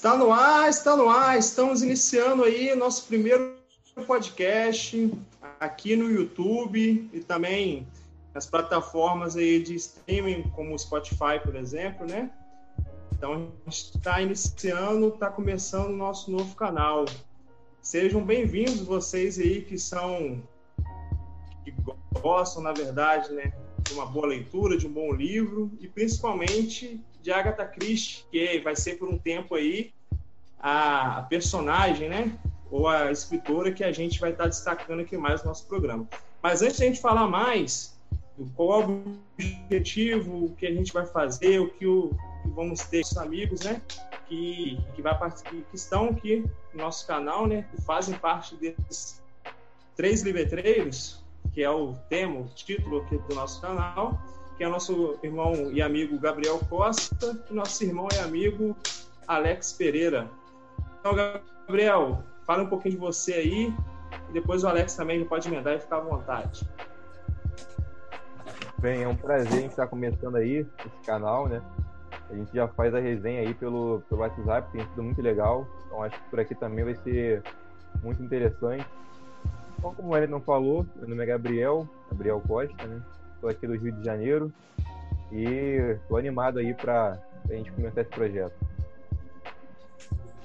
Está no ar, está no ar. Estamos iniciando aí nosso primeiro podcast aqui no YouTube e também nas plataformas aí de streaming, como o Spotify, por exemplo, né? Então, a gente está iniciando, está começando o nosso novo canal. Sejam bem-vindos vocês aí que são, que gostam, na verdade, né? De uma boa leitura, de um bom livro e principalmente de Agatha Christie, que vai ser por um tempo aí a personagem, né? Ou a escritora que a gente vai estar destacando aqui mais no nosso programa. Mas antes de a gente falar mais do qual é o objetivo, o que a gente vai fazer, o que, o, que vamos ter os amigos, né? Que, que, vai, que estão aqui no nosso canal, né? Que fazem parte desses três livretreiros, que é o tema, o título aqui do nosso canal que é nosso irmão e amigo Gabriel Costa, e nosso irmão e amigo Alex Pereira. Então, Gabriel, fala um pouquinho de você aí, e depois o Alex também pode emendar e ficar à vontade. Bem, é um prazer estar começando aí esse canal, né? A gente já faz a resenha aí pelo, pelo WhatsApp, tem sido muito legal. Então acho que por aqui também vai ser muito interessante. Então, como o não falou, meu nome é Gabriel, Gabriel Costa, né? Estou aqui do Rio de Janeiro e estou animado aí para a gente começar esse projeto.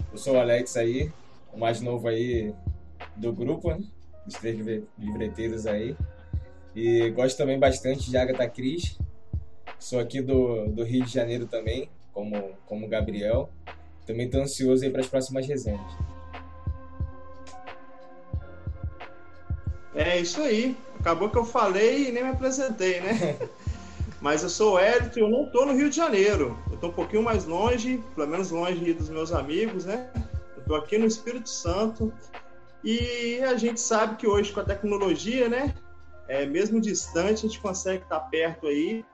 Eu sou o Alex aí, o mais novo aí do grupo, né? Dos três livreteiros aí. E gosto também bastante de Agatha Cris. Sou aqui do, do Rio de Janeiro também, como, como Gabriel. Também estou ansioso aí para as próximas resenhas. É isso aí. Acabou que eu falei e nem me apresentei, né? Mas eu sou o Hélito e eu não estou no Rio de Janeiro. Eu estou um pouquinho mais longe, pelo menos longe dos meus amigos, né? Eu estou aqui no Espírito Santo. E a gente sabe que hoje com a tecnologia, né? É, mesmo distante, a gente consegue estar perto aí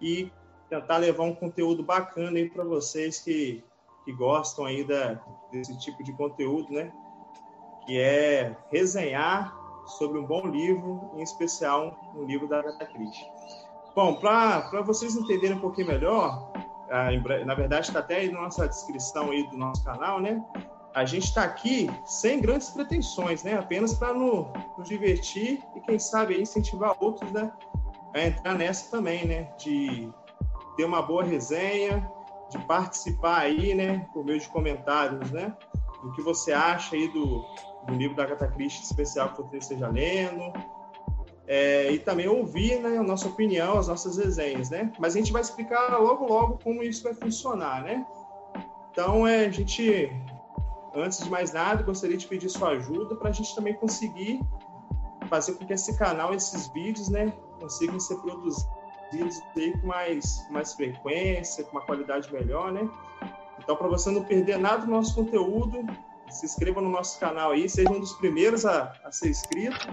e tentar levar um conteúdo bacana aí para vocês que, que gostam aí da, desse tipo de conteúdo, né? Que é resenhar sobre um bom livro, em especial um livro da Agatha Christie. Bom, para vocês entenderem um pouquinho melhor, na verdade está até aí na nossa descrição aí do nosso canal, né? A gente está aqui sem grandes pretensões, né? Apenas para nos, nos divertir e quem sabe incentivar outros, né? A entrar nessa também, né? De ter uma boa resenha, de participar aí, né? Por meio de comentários, né? Do que você acha aí do, do livro da Agatha Christie especial que você esteja lendo. É, e também ouvir né, a nossa opinião, as nossas resenhas, né? Mas a gente vai explicar logo, logo como isso vai funcionar, né? Então, é, a gente, antes de mais nada, gostaria de pedir sua ajuda para a gente também conseguir fazer com que esse canal, esses vídeos, né, consigam ser produzidos aí com mais, mais frequência, com uma qualidade melhor, né? Então, para você não perder nada do nosso conteúdo, se inscreva no nosso canal aí, seja um dos primeiros a, a ser inscrito.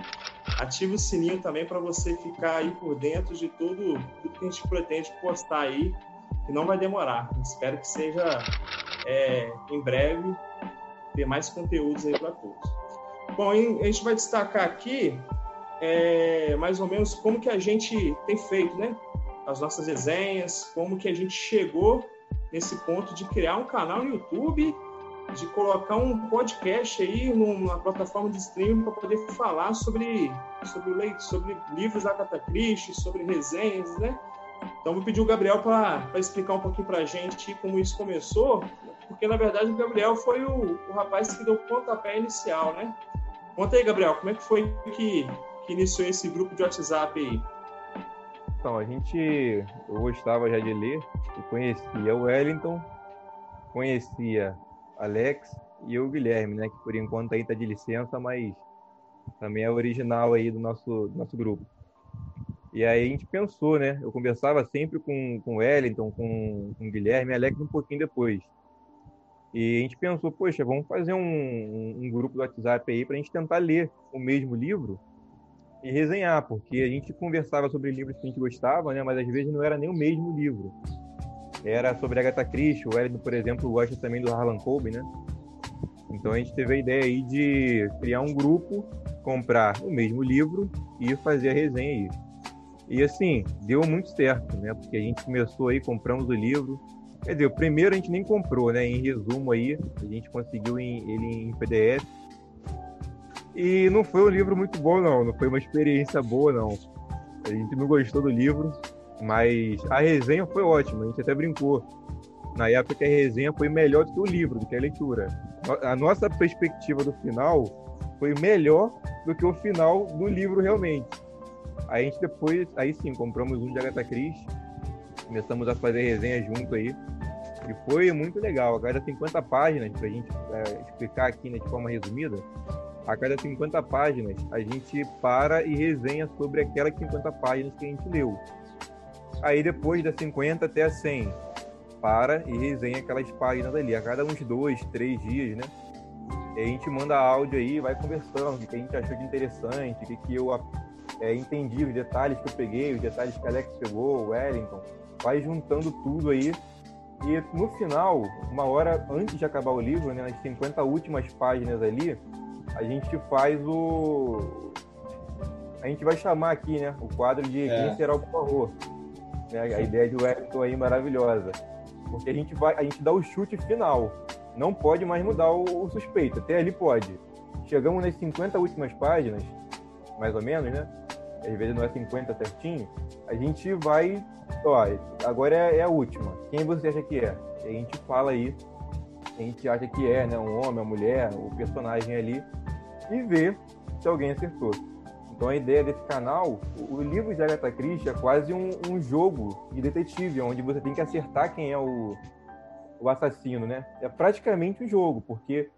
Ative o sininho também para você ficar aí por dentro de tudo, tudo que a gente pretende postar aí, que não vai demorar. Espero que seja é, em breve ter mais conteúdos aí para todos. Bom, a gente vai destacar aqui é, mais ou menos como que a gente tem feito, né? As nossas resenhas, como que a gente chegou nesse ponto de criar um canal no YouTube de colocar um podcast aí numa plataforma de streaming para poder falar sobre sobre, leite, sobre livros da Agatha Christie, sobre resenhas, né? Então vou pedir o Gabriel para explicar um pouquinho para a gente como isso começou, porque na verdade o Gabriel foi o, o rapaz que deu o pontapé inicial, né? Conta aí, Gabriel, como é que foi que, que iniciou esse grupo de WhatsApp aí? Então, a gente, eu gostava já de ler e conhecia o Wellington, conhecia Alex e o Guilherme, né? Que por enquanto aí tá de licença, mas também é original aí do nosso, do nosso grupo. E aí a gente pensou, né? Eu conversava sempre com, com o Wellington, com, com o Guilherme e Alex um pouquinho depois. E a gente pensou, poxa, vamos fazer um, um, grupo do WhatsApp aí para a gente tentar ler o mesmo livro e resenhar, porque a gente conversava sobre livros que a gente gostava, né? Mas às vezes não era nem o mesmo livro era sobre Agatha Christie. O Wellington, por exemplo, gosta também do Harlan Coben, né? Então a gente teve a ideia aí de criar um grupo, comprar o mesmo livro e fazer a resenha aí. E assim, deu muito certo, né? Porque a gente começou aí, compramos o livro, Quer dizer, o primeiro a gente nem comprou, né? Em resumo aí, a gente conseguiu ele em PDF. E não foi um livro muito bom, não. Não foi uma experiência boa, não. A gente não gostou do livro, mas a resenha foi ótima. A gente até brincou. Na época, a resenha foi melhor do que o livro, do que a leitura. A nossa perspectiva do final foi melhor do que o final do livro, realmente. A gente depois, aí sim, compramos um de Agatha Christie começamos a fazer resenha junto aí. E foi muito legal. A cada 50 páginas, para a gente é, explicar aqui né, de forma resumida, a cada 50 páginas a gente para e resenha sobre aquelas 50 páginas que a gente leu. Aí depois das 50 até a 100, para e resenha aquelas páginas ali, a cada uns dois, três dias, né? E a gente manda áudio aí, vai conversando, o que a gente achou de interessante, o que, que eu é, entendi, os detalhes que eu peguei, os detalhes que Alex pegou, o Wellington, vai juntando tudo aí. E no final, uma hora antes de acabar o livro, né, nas 50 últimas páginas ali, a gente faz o. A gente vai chamar aqui, né? O quadro de é. Quem será o Porro. Né, a ideia de Wellington aí maravilhosa. Porque a gente vai, a gente dá o chute final. Não pode mais mudar o, o suspeito. Até ali pode. Chegamos nas 50 últimas páginas, mais ou menos, né? Às vezes não é 50 certinho. A gente vai Ó, agora é, é, a última. Quem você acha que é? a gente fala aí. A gente acha que é, né? Um homem, uma mulher, o personagem ali. E vê se alguém acertou. Então a ideia desse canal, o livro de Agatha Christie é quase um, um jogo de detetive, onde você tem que acertar quem é o, o assassino, né? É praticamente um jogo, porque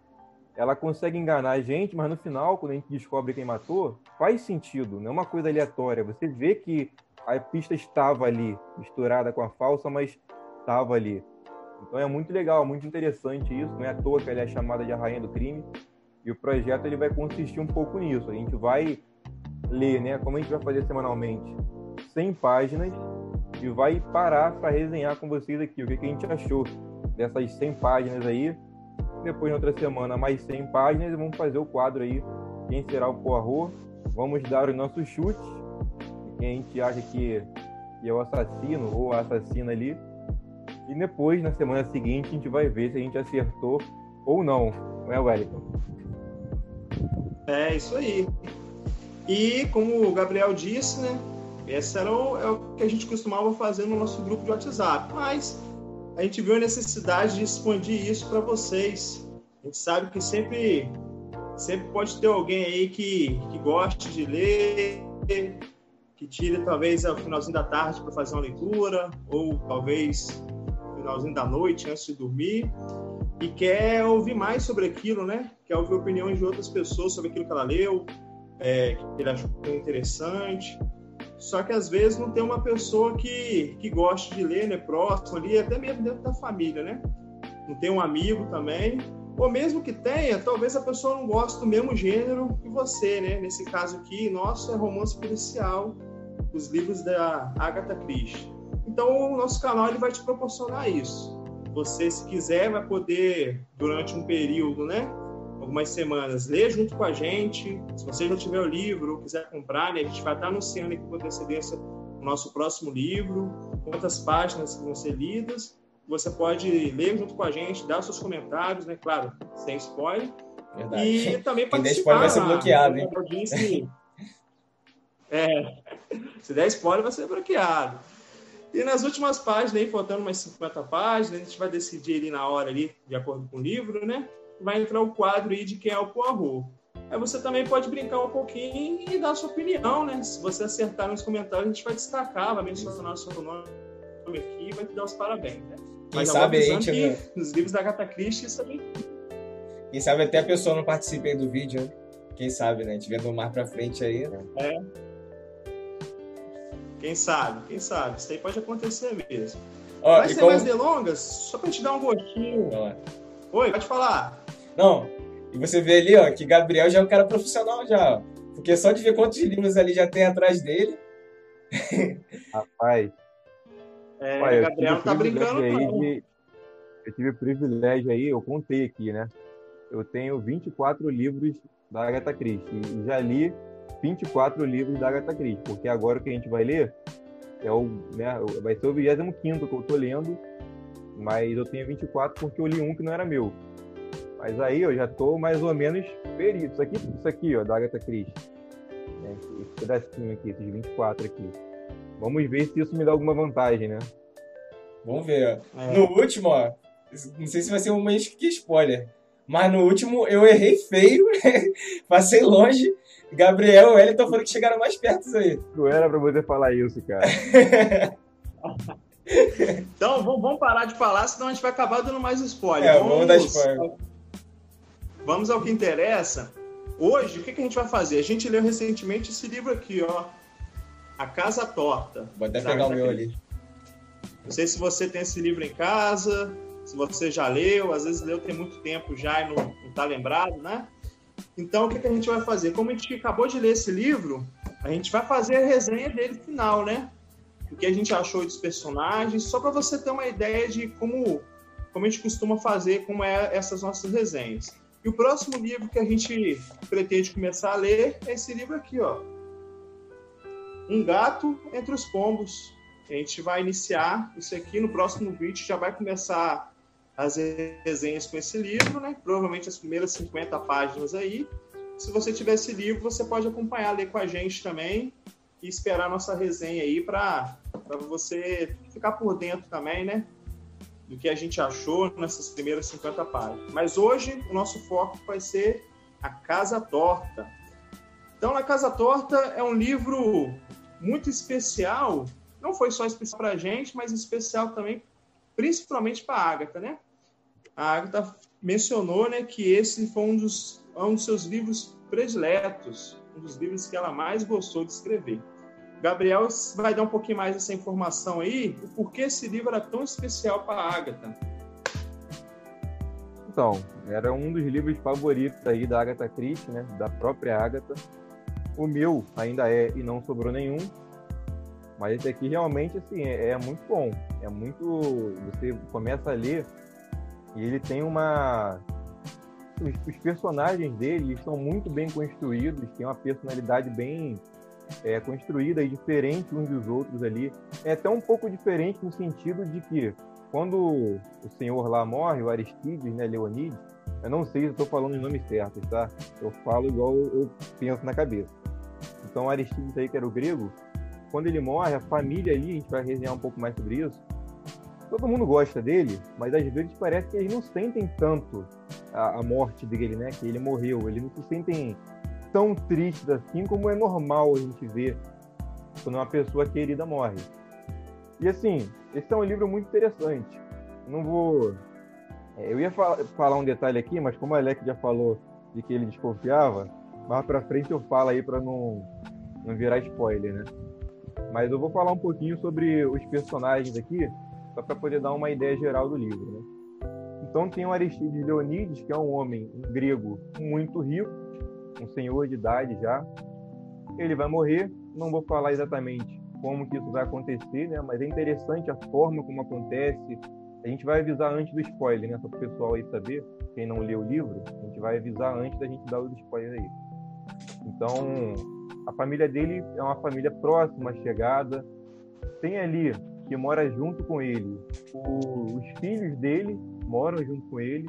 ela consegue enganar a gente, mas no final, quando a gente descobre quem matou, faz sentido, não é uma coisa aleatória. Você vê que a pista estava ali, misturada com a falsa, mas estava ali. Então é muito legal, muito interessante isso. Não é à toa que ela é chamada de a rainha do crime. E o projeto ele vai consistir um pouco nisso. A gente vai ler, né? Como a gente vai fazer semanalmente, 100 páginas e vai parar para resenhar com vocês aqui o que, que a gente achou dessas 100 páginas aí. Depois, na outra semana, mais 100 páginas e vamos fazer o quadro aí. Quem será o Poirot? Vamos dar os nossos chutes quem a gente acha que é o assassino ou a assassina ali. E depois, na semana seguinte, a gente vai ver se a gente acertou ou não, não é, Wellington? É, isso aí. E como o Gabriel disse, né? Esse era o, é o que a gente costumava fazer no nosso grupo de WhatsApp. Mas a gente viu a necessidade de expandir isso para vocês. A gente sabe que sempre, sempre pode ter alguém aí que, que goste de ler, que tire talvez ao finalzinho da tarde para fazer uma leitura, ou talvez finalzinho da noite antes de dormir, e quer ouvir mais sobre aquilo, né? Quer ouvir opiniões de outras pessoas sobre aquilo que ela leu, é, que ele achou interessante. Só que às vezes não tem uma pessoa que, que goste de ler, né? Próximo ali, até mesmo dentro da família, né? Não tem um amigo também. Ou mesmo que tenha, talvez a pessoa não goste do mesmo gênero que você, né? Nesse caso aqui, nosso é romance policial os livros da Agatha Christie. Então, o nosso canal ele vai te proporcionar isso. Você, se quiser, vai poder, durante um período, né? Algumas semanas, ler junto com a gente. Se você já tiver o livro ou quiser comprar, né, a gente vai estar anunciando aqui com antecedência o nosso próximo livro, quantas páginas vão ser lidas. Você pode ler junto com a gente, dar seus comentários, né? Claro, sem spoiler. Verdade. E também participar. Quem der spoiler vai ser bloqueado, hein? É, se der spoiler, vai ser bloqueado. E nas últimas páginas, aí, faltando umas 50 páginas, a gente vai decidir ali na hora, ali, de acordo com o livro, né? Vai entrar o quadro aí de quem é o Poirot. Aí você também pode brincar um pouquinho e dar a sua opinião, né? Se você acertar nos comentários, a gente vai destacar, vai mencionar o seu nome aqui e vai te dar os parabéns, né? Quem sabe a gente... Que, nos livros da Agatha Christie, isso também... Quem sabe até a pessoa não participe aí do vídeo, né? Quem sabe, né? A gente vendo mais pra frente aí, né? É. Quem sabe, quem sabe. Isso aí pode acontecer mesmo. Ó, Vai ser como... mais delongas, só pra te dar um gostinho. Oi, pode falar. Não, e você vê ali, ó, que Gabriel já é um cara profissional já, ó. Porque só de ver quantos livros ali já tem atrás dele. Rapaz. É, Pai, o Gabriel não tá brincando, não. De, eu tive o privilégio aí, eu contei aqui, né? Eu tenho 24 livros da Agatha Christie e já li 24 livros da Agatha Christie, porque agora o que a gente vai ler é o, né, vai ser o 25 que eu estou lendo mas eu tenho 24 porque eu li um que não era meu. Mas aí eu já tô mais ou menos perito. Isso aqui, isso aqui ó, da Agatha Christie. Né? Esse pedacinho aqui, esses 24 aqui. Vamos ver se isso me dá alguma vantagem, né? Vamos ver. É. No último, ó, não sei se vai ser um mês que spoiler, mas no último eu errei feio, passei longe. Gabriel e Wellington foram que chegaram mais perto aí. Não era pra você falar isso, cara. então vamos parar de falar, senão a gente vai acabar dando mais spoiler. É, vamos, vamos dar spoiler. Vamos ao que interessa. Hoje, o que, que a gente vai fazer? A gente leu recentemente esse livro aqui, ó. A Casa Torta. Vou até pegar o meu ali. Não sei se você tem esse livro em casa, se você já leu, às vezes leu tem muito tempo já e não está lembrado, né? Então, o que, que a gente vai fazer? Como a gente acabou de ler esse livro, a gente vai fazer a resenha dele final, né? O que a gente achou dos personagens, só para você ter uma ideia de como, como a gente costuma fazer, como é essas nossas resenhas. E o próximo livro que a gente pretende começar a ler é esse livro aqui, ó. Um Gato entre os Pombos. A gente vai iniciar isso aqui no próximo vídeo, já vai começar as resenhas com esse livro, né? Provavelmente as primeiras 50 páginas aí. Se você tiver esse livro, você pode acompanhar, ler com a gente também e esperar a nossa resenha aí para você ficar por dentro também, né? Do que a gente achou nessas primeiras 50 páginas. Mas hoje o nosso foco vai ser A Casa Torta. Então, A Casa Torta é um livro muito especial. Não foi só especial para a gente, mas especial também, principalmente para a Agatha, né? a Agatha mencionou né, que esse foi um dos, um dos seus livros prediletos, um dos livros que ela mais gostou de escrever. Gabriel vai dar um pouquinho mais dessa informação aí, o porquê esse livro era tão especial para a Agatha. Então, era um dos livros favoritos aí da Agatha Christie, né, da própria Agatha. O meu ainda é e não sobrou nenhum, mas esse aqui realmente assim é, é muito bom. É muito, você começa a ler e ele tem uma. Os, os personagens dele são muito bem construídos, tem uma personalidade bem é, construída e diferente uns dos outros ali. É até um pouco diferente no sentido de que quando o senhor lá morre, o Aristides, né, Leonides, eu não sei se estou falando os nomes certos, tá? Eu falo igual eu penso na cabeça. Então, Aristides aí, que era o grego, quando ele morre, a família ali, a gente vai resenhar um pouco mais sobre isso, todo mundo gosta dele, mas às vezes parece que eles não sentem tanto a, a morte dele, né? Que ele morreu. Eles não se sentem tão tristes assim como é normal a gente ver quando uma pessoa querida morre. E assim, esse é um livro muito interessante. Não vou. É, eu ia falar um detalhe aqui, mas como o Alex já falou de que ele desconfiava, mais pra frente eu falo aí para não, não virar spoiler, né? Mas eu vou falar um pouquinho sobre os personagens aqui, só para poder dar uma ideia geral do livro. Né? Então tem o Aristides Leonides, que é um homem um grego muito rico, um senhor de idade já. Ele vai morrer, não vou falar exatamente como que isso vai acontecer, né? mas é interessante a forma como acontece. A gente vai avisar antes do spoiler, né? Só para o pessoal aí saber, quem não leu o livro, a gente vai avisar antes da gente dar o spoiler aí. Então, a família dele é uma família próxima, chegada. Tem ali que mora junto com ele. O, os filhos dele moram junto com ele.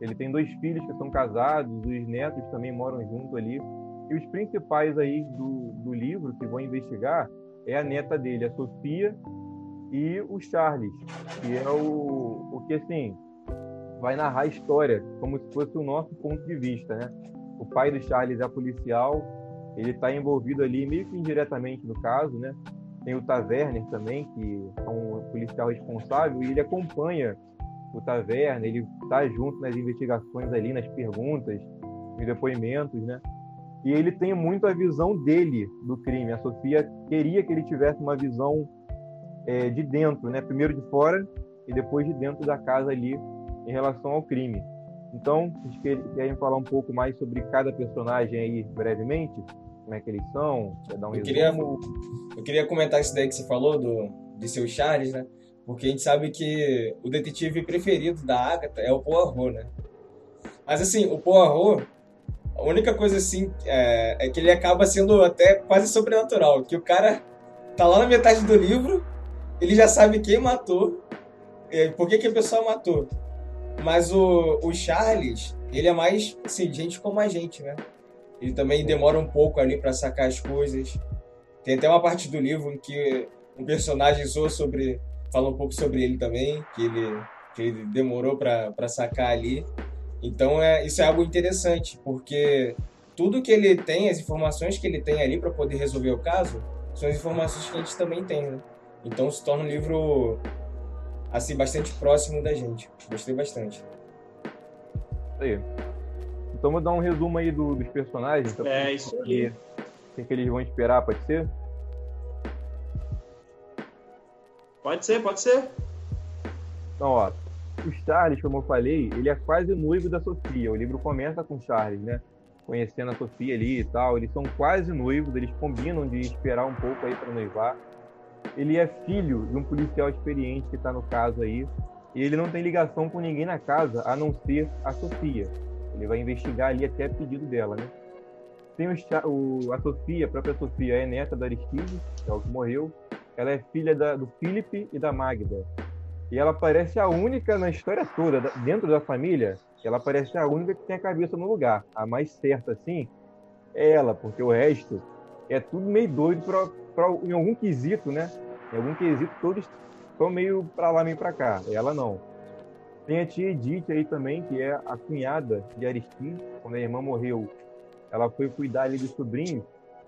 Ele tem dois filhos que são casados, os netos também moram junto ali. E os principais aí do, do livro que vão investigar é a neta dele, a Sofia, e o Charles, que é o, o que assim vai narrar a história como se fosse o nosso ponto de vista, né? O pai do Charles é policial, ele está envolvido ali meio que indiretamente no caso, né? Tem o Taverner também, que é um policial responsável, e ele acompanha o Taverner, ele está junto nas investigações ali, nas perguntas, nos depoimentos, né? E ele tem muito a visão dele do crime. A Sofia queria que ele tivesse uma visão é, de dentro, né? Primeiro de fora e depois de dentro da casa ali em relação ao crime. Então, vocês querem falar um pouco mais sobre cada personagem aí brevemente? como é que eles são? Quer dar um eu, queria, eu queria comentar isso daí que você falou do, de seu Charles, né? Porque a gente sabe que o detetive preferido da Agatha é o Poirot, né? Mas assim, o Poirot, a única coisa assim é, é que ele acaba sendo até quase sobrenatural. Que o cara tá lá na metade do livro, ele já sabe quem matou, é, por que, que a pessoa matou. Mas o, o Charles, ele é mais, assim, gente como a gente, né? Ele também demora um pouco ali para sacar as coisas. Tem até uma parte do livro em que um personagem zoa sobre. fala um pouco sobre ele também, que ele, que ele demorou para sacar ali. Então é, isso é algo interessante, porque tudo que ele tem, as informações que ele tem ali para poder resolver o caso, são as informações que a gente também tem, né? Então se torna um livro assim bastante próximo da gente. Gostei bastante. Aí. Então vou dar um resumo aí do, dos personagens. Então, é isso aí. O que eles vão esperar, pode ser? Pode ser, pode ser. Então, ó, o Charles, como eu falei, ele é quase noivo da Sofia. O livro começa com Charles, né? Conhecendo a Sofia ali e tal. Eles são quase noivos, eles combinam de esperar um pouco aí para noivar. Ele é filho de um policial experiente que está no caso aí. E ele não tem ligação com ninguém na casa, a não ser a Sofia. Ele vai investigar ali até pedido dela, né? Tem o, o, a Sofia, a própria Sofia é neta da Aristides, que é o que morreu. Ela é filha da, do Felipe e da Magda. E ela parece a única na história toda, dentro da família, ela parece a única que tem a cabeça no lugar. A mais certa, assim, é ela, porque o resto é tudo meio doido pra, pra, em algum quesito, né? Em algum quesito, todos estão meio para lá, meio para cá. Ela não. Tem a tia Edith aí também, que é a cunhada de Aristides. Quando a irmã morreu, ela foi cuidar ali dos sobrinhos.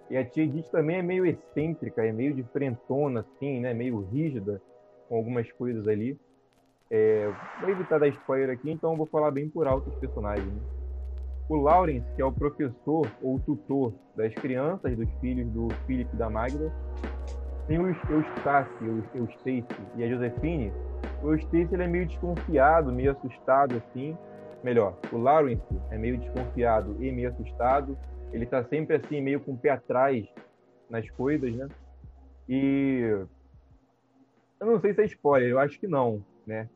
E a tia Edith também é meio excêntrica, é meio diferentona, assim, né? Meio rígida com algumas coisas ali. É, vou evitar dar spoiler aqui, então vou falar bem por alto os personagens. Né? O Lawrence, que é o professor ou tutor das crianças, dos filhos do Philip e da Magda. Tem o Eustácio, o Eustace e a Josefine, o Stacy ele é meio desconfiado, meio assustado assim. Melhor, o Lawrence é meio desconfiado e meio assustado. Ele tá sempre assim, meio com o pé atrás nas coisas, né? E eu não sei se é spoiler, eu acho que não, né?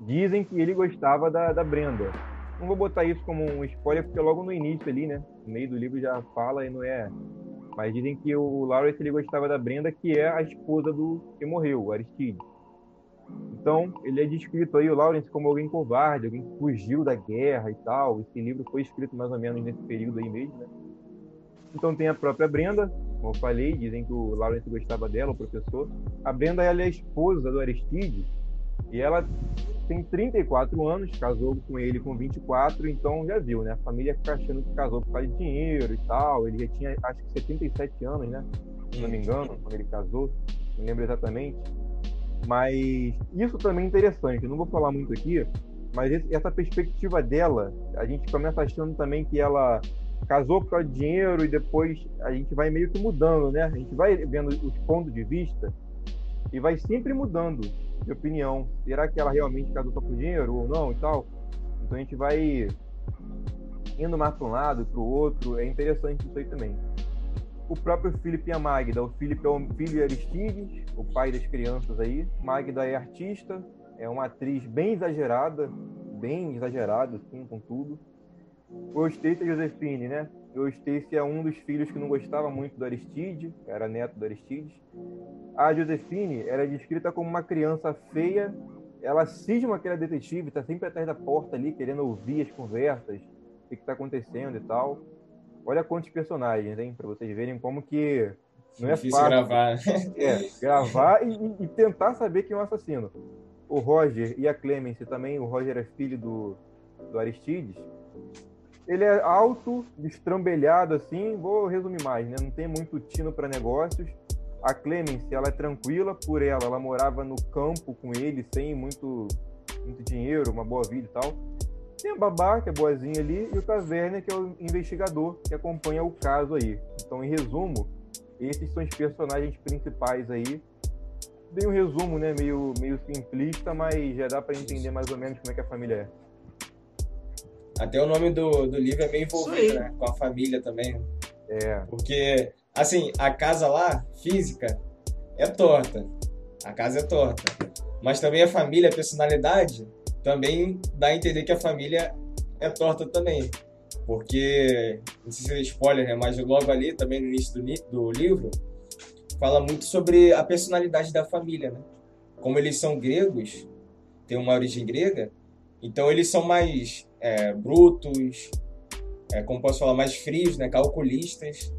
Dizem que ele gostava da, da Brenda. Não vou botar isso como um spoiler, porque logo no início ali, né? No meio do livro já fala e não é. Mas dizem que o Lawrence ele gostava da Brenda, que é a esposa do que morreu, o Aristide. Então, ele é descrito aí, o Lawrence, como alguém covarde, alguém que fugiu da guerra e tal. Esse livro foi escrito mais ou menos nesse período aí mesmo, né? Então tem a própria Brenda, como eu falei, dizem que o Lawrence gostava dela, o professor. A Brenda ela é a esposa do Aristide e ela tem 34 anos, casou com ele com 24, então já viu, né? A família fica achando que casou por causa de dinheiro e tal. Ele já tinha, acho que 77 anos, né? Se não me engano, quando ele casou, não lembro exatamente. Mas isso também é interessante. Eu não vou falar muito aqui, mas essa perspectiva dela, a gente começa achando também que ela casou por causa de dinheiro e depois a gente vai meio que mudando, né? A gente vai vendo os pontos de vista e vai sempre mudando de opinião. Será que ela realmente casou só por dinheiro ou não e tal? Então a gente vai indo mais para um lado, para o outro. É interessante isso aí também o próprio Felipe e a Magda. O Felipe é o filho de Aristides, o pai das crianças aí. Magda é artista, é uma atriz bem exagerada, bem exagerada, assim, com tudo. O é Josefine, né? O Eustace é um dos filhos que não gostava muito do Aristide, era neto do Aristides. A Josefine era é descrita como uma criança feia. Ela cisma que ela é detetive, está sempre atrás da porta ali, querendo ouvir as conversas, o que está acontecendo e tal. Olha quantos personagens, hein? Para vocês verem como que não é Difícil fácil. gravar. É, gravar e, e, tentar saber quem é o assassino. O Roger e a Clemence também, o Roger é filho do, do Aristides. Ele é alto, destrambelhado assim, vou resumir mais, né? Não tem muito tino para negócios. A Clemence, ela é tranquila por ela, ela morava no campo com ele, sem muito, muito dinheiro, uma boa vida e tal. Tem a Babá, que é boazinha ali, e o Taverna, que é o investigador que acompanha o caso aí. Então, em resumo, esses são os personagens principais aí. Dei um resumo, né, meio, meio simplista, mas já dá para entender mais ou menos como é que a família é. Até o nome do, do livro é meio envolvido, né? Com a família também. É. Porque, assim, a casa lá, física, é torta. A casa é torta. Mas também a família, a personalidade, também dá a entender que a família é torta também. Porque, não sei se é spoiler, né? Mas logo ali, também no início do, do livro, fala muito sobre a personalidade da família, né? Como eles são gregos, tem uma origem grega, então eles são mais é, brutos, é, como posso falar, mais frios, né, calculistas.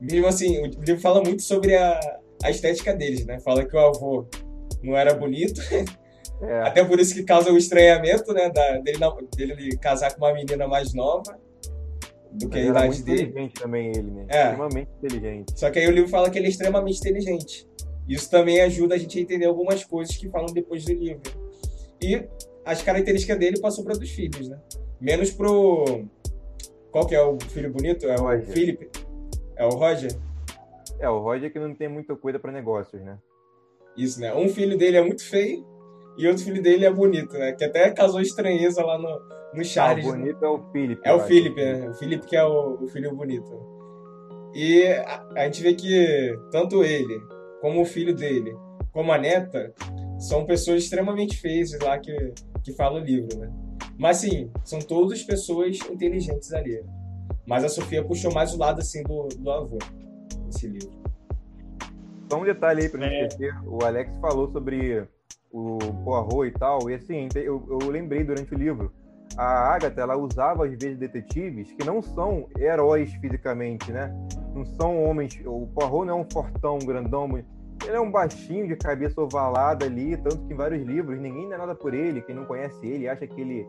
Mesmo assim, o livro fala muito sobre a, a estética deles, né? Fala que o avô não era bonito, é. até por isso que causa o estranhamento, né, da, dele, dele casar com uma menina mais nova do que Mas a idade dele. inteligente também ele, né? É. Extremamente inteligente. Só que aí o livro fala que ele é extremamente inteligente. Isso também ajuda a gente a entender algumas coisas que falam depois do livro. E as características dele passou para dos filhos, né? Menos pro. Qual que é o filho bonito? É o Roger. Felipe? É o Roger? É, o Roger que não tem muita coisa para negócios, né? Isso, né? Um filho dele é muito feio e outro filho dele é bonito, né? Que até causou estranheza lá no, no Charles. Ah, o bonito né? é o Felipe. É o Felipe, né? O Felipe que é o, o filho bonito. E a, a gente vê que tanto ele, como o filho dele, como a neta, são pessoas extremamente feias lá que, que falam o livro, né? Mas sim, são todas pessoas inteligentes ali. Mas a Sofia puxou mais o lado assim do, do avô, nesse livro. Só um detalhe aí pra gente é. esquecer, o Alex falou sobre o Poirot e tal, e assim, eu, eu lembrei durante o livro, a Agatha, ela usava às vezes detetives que não são heróis fisicamente, né? Não são homens, o Poirot não é um fortão, grandão, ele é um baixinho de cabeça ovalada ali, tanto que em vários livros ninguém dá nada por ele, quem não conhece ele acha que ele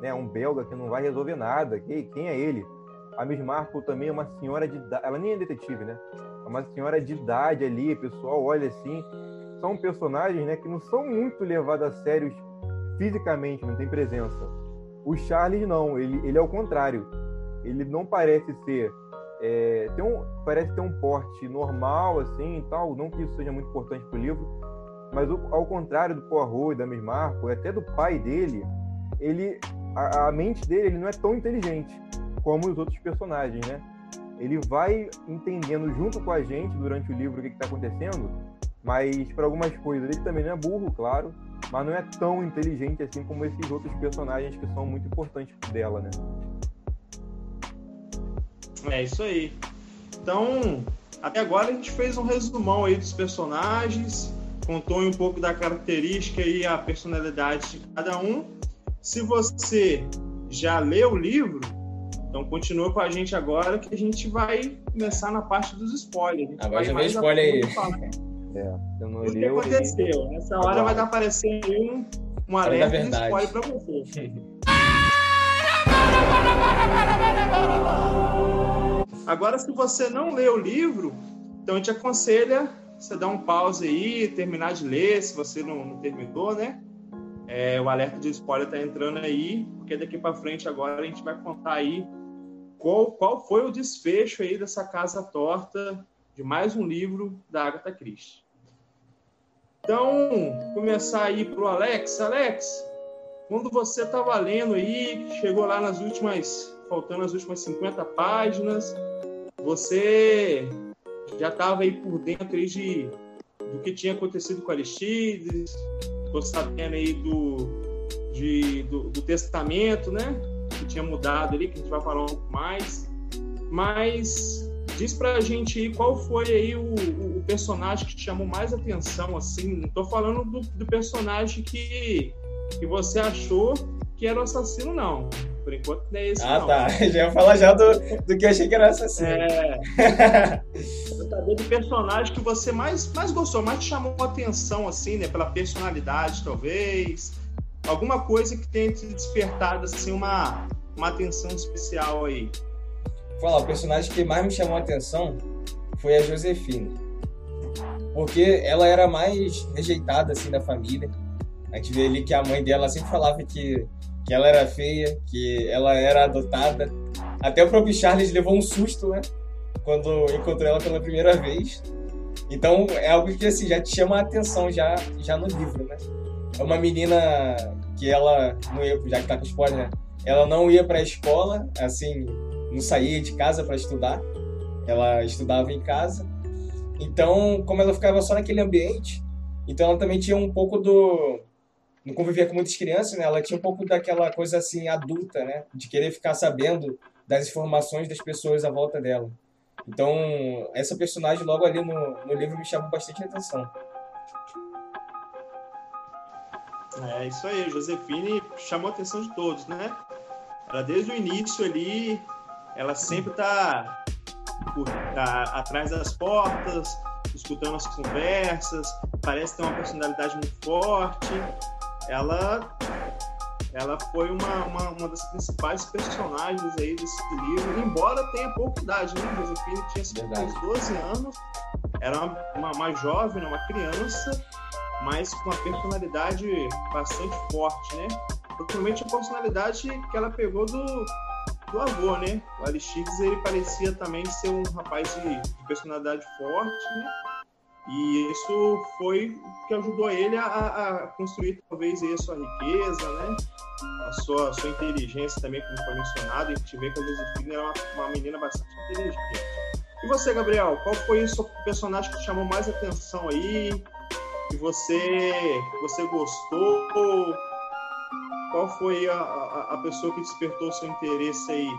né, é um belga que não vai resolver nada, quem é ele? A Miss Marple também é uma senhora de idade, ela nem é detetive, né? É uma senhora de idade ali, pessoal olha assim, são personagens né, que não são muito levados a sérios fisicamente, não tem presença. O Charles não, ele, ele é o contrário. Ele não parece ser é, tem um, parece ter um porte normal, assim, e tal, não que isso seja muito importante para o livro, mas ao contrário do Poirot e da Miss Marple, até do pai dele, ele, a, a, mente dele ele não é tão inteligente como os outros personagens, né? Ele vai entendendo junto com a gente durante o livro o que está acontecendo, mas para algumas coisas ele também não é burro, claro, mas não é tão inteligente assim como esses outros personagens que são muito importantes dela, né? É isso aí. Então, até agora a gente fez um resumão aí dos personagens, contou um pouco da característica e a personalidade de cada um. Se você já leu o livro, então continua com a gente agora que a gente vai começar na parte dos spoilers. Agora já vem spoiler aí. É, eu não o que aconteceu? Nessa hora vai aparecer um, um alerta de spoiler para você. Agora, se você não lê o livro, então a gente aconselha você dar um pause aí, terminar de ler, se você não, não terminou, né? É, o alerta de spoiler tá entrando aí, porque daqui para frente agora a gente vai contar aí qual, qual foi o desfecho aí dessa casa torta de mais um livro da Agatha Christie. Então, começar aí pro Alex. Alex, quando você estava lendo aí, chegou lá nas últimas, faltando as últimas 50 páginas, você já estava aí por dentro aí de, do que tinha acontecido com Aristides, estou sabendo aí do, de, do, do, testamento, né? Que tinha mudado ali, que a gente vai falar um pouco mais. Mas diz pra gente aí qual foi aí o, o personagem que te chamou mais atenção, assim. Não tô falando do, do personagem que, que você achou que era o assassino, não. Por enquanto não é esse, ah, não. tá. Já ia falar já do, do que eu achei que era o assassino. É. eu saber do personagem que você mais, mais gostou, mais te chamou a atenção, assim, né? Pela personalidade, talvez. Alguma coisa que tenha te despertado, assim, uma, uma atenção especial aí. Vou falar, o personagem que mais me chamou a atenção foi a Josefina. Porque ela era mais rejeitada, assim, da família a gente vê ali que a mãe dela sempre falava que, que ela era feia, que ela era adotada. Até o próprio Charles levou um susto, né? Quando encontrou ela pela primeira vez. Então é algo que assim, já te chama a atenção já, já no livro, né? É uma menina que ela não ia, já que tá com spoiler, né? Ela não ia para a escola, assim, não saía de casa para estudar. Ela estudava em casa. Então, como ela ficava só naquele ambiente, então ela também tinha um pouco do não convivia com muitas crianças, né? Ela tinha um pouco daquela coisa assim adulta, né? De querer ficar sabendo das informações das pessoas à volta dela. Então, essa personagem logo ali no, no livro me chamou bastante atenção. É isso aí, Josefine chamou a atenção de todos, né? Ela desde o início ali, ela sempre tá, tá atrás das portas, escutando as conversas, parece ter uma personalidade muito forte. Ela ela foi uma, uma, uma, das principais personagens aí desse livro, embora tenha pouca idade, né? Josefine tinha uns 12 anos, era uma, uma, uma jovem, uma criança, mas com uma personalidade bastante forte, né? Provavelmente a personalidade que ela pegou do, do avô, né? O Aristides, ele parecia também ser um rapaz de, de personalidade forte, né? E isso foi o que ajudou ele a, a construir talvez aí a sua riqueza, né? A sua, a sua inteligência também, como foi mencionado, e a gente vê que a Josefina era uma, uma menina bastante inteligente. E você, Gabriel, qual foi o seu personagem que chamou mais atenção aí? Que você, você gostou? Qual foi a, a, a pessoa que despertou seu interesse aí?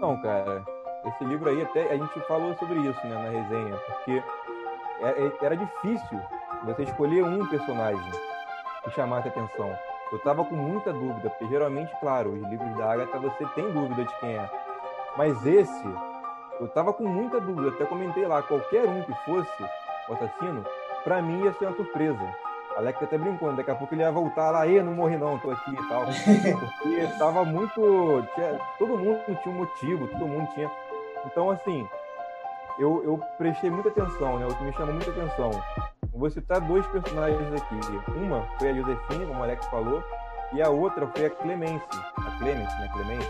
Não, cara, esse livro aí até a gente falou sobre isso né, na resenha, porque é, é, era difícil você escolher um personagem que chamasse atenção. Eu estava com muita dúvida, porque geralmente, claro, os livros da Agatha você tem dúvida de quem é. Mas esse, eu estava com muita dúvida, até comentei lá, qualquer um que fosse o assassino, para mim ia ser uma surpresa. Alex até brincando, daqui a pouco ele ia voltar lá, e não morri não, tô aqui e tal. Porque estava muito. Tinha, todo mundo tinha um motivo, todo mundo tinha. Então, assim, eu, eu prestei muita atenção, né? O que me chamou muita atenção. Vou citar dois personagens aqui. Uma foi a Josefine, como o Alex falou, e a outra foi a Clemence. A Clemence, né? Clemence.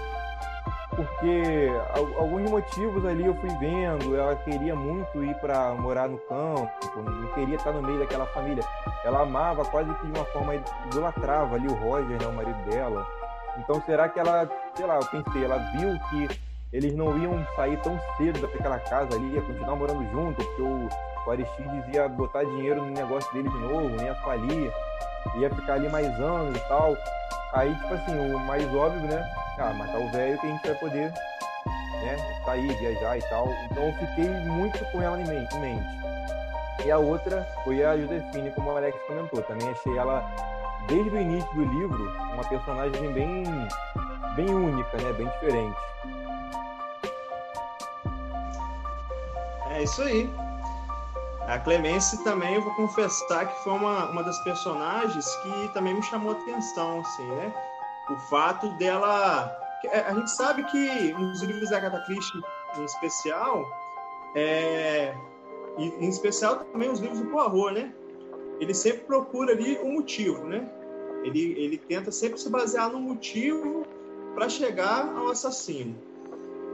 Porque alguns motivos ali eu fui vendo, ela queria muito ir para morar no campo, não queria estar no meio daquela família. Ela amava quase que de uma forma idolatrava ali o Roger, né, o marido dela. Então será que ela, sei lá, eu pensei, ela viu que eles não iam sair tão cedo daquela casa ali, ia continuar morando junto, porque o, o Aristides ia botar dinheiro no negócio dele de novo, ia falir, ia ficar ali mais anos e tal. Aí, tipo assim, o mais óbvio, né? Ah, matar o velho que a gente vai poder né, sair, viajar e tal. Então eu fiquei muito com ela em mente. E a outra foi a Josefine, como o Alex comentou. Também achei ela, desde o início do livro, uma personagem bem, bem única, né? Bem diferente. É isso aí. A Clemence também, eu vou confessar que foi uma, uma das personagens que também me chamou a atenção, assim, né? O fato dela... É, a gente sabe que nos livros da Agatha Christie, em especial, é, em especial também os livros do Poirot, né? Ele sempre procura ali um motivo, né? Ele, ele tenta sempre se basear no motivo para chegar ao assassino.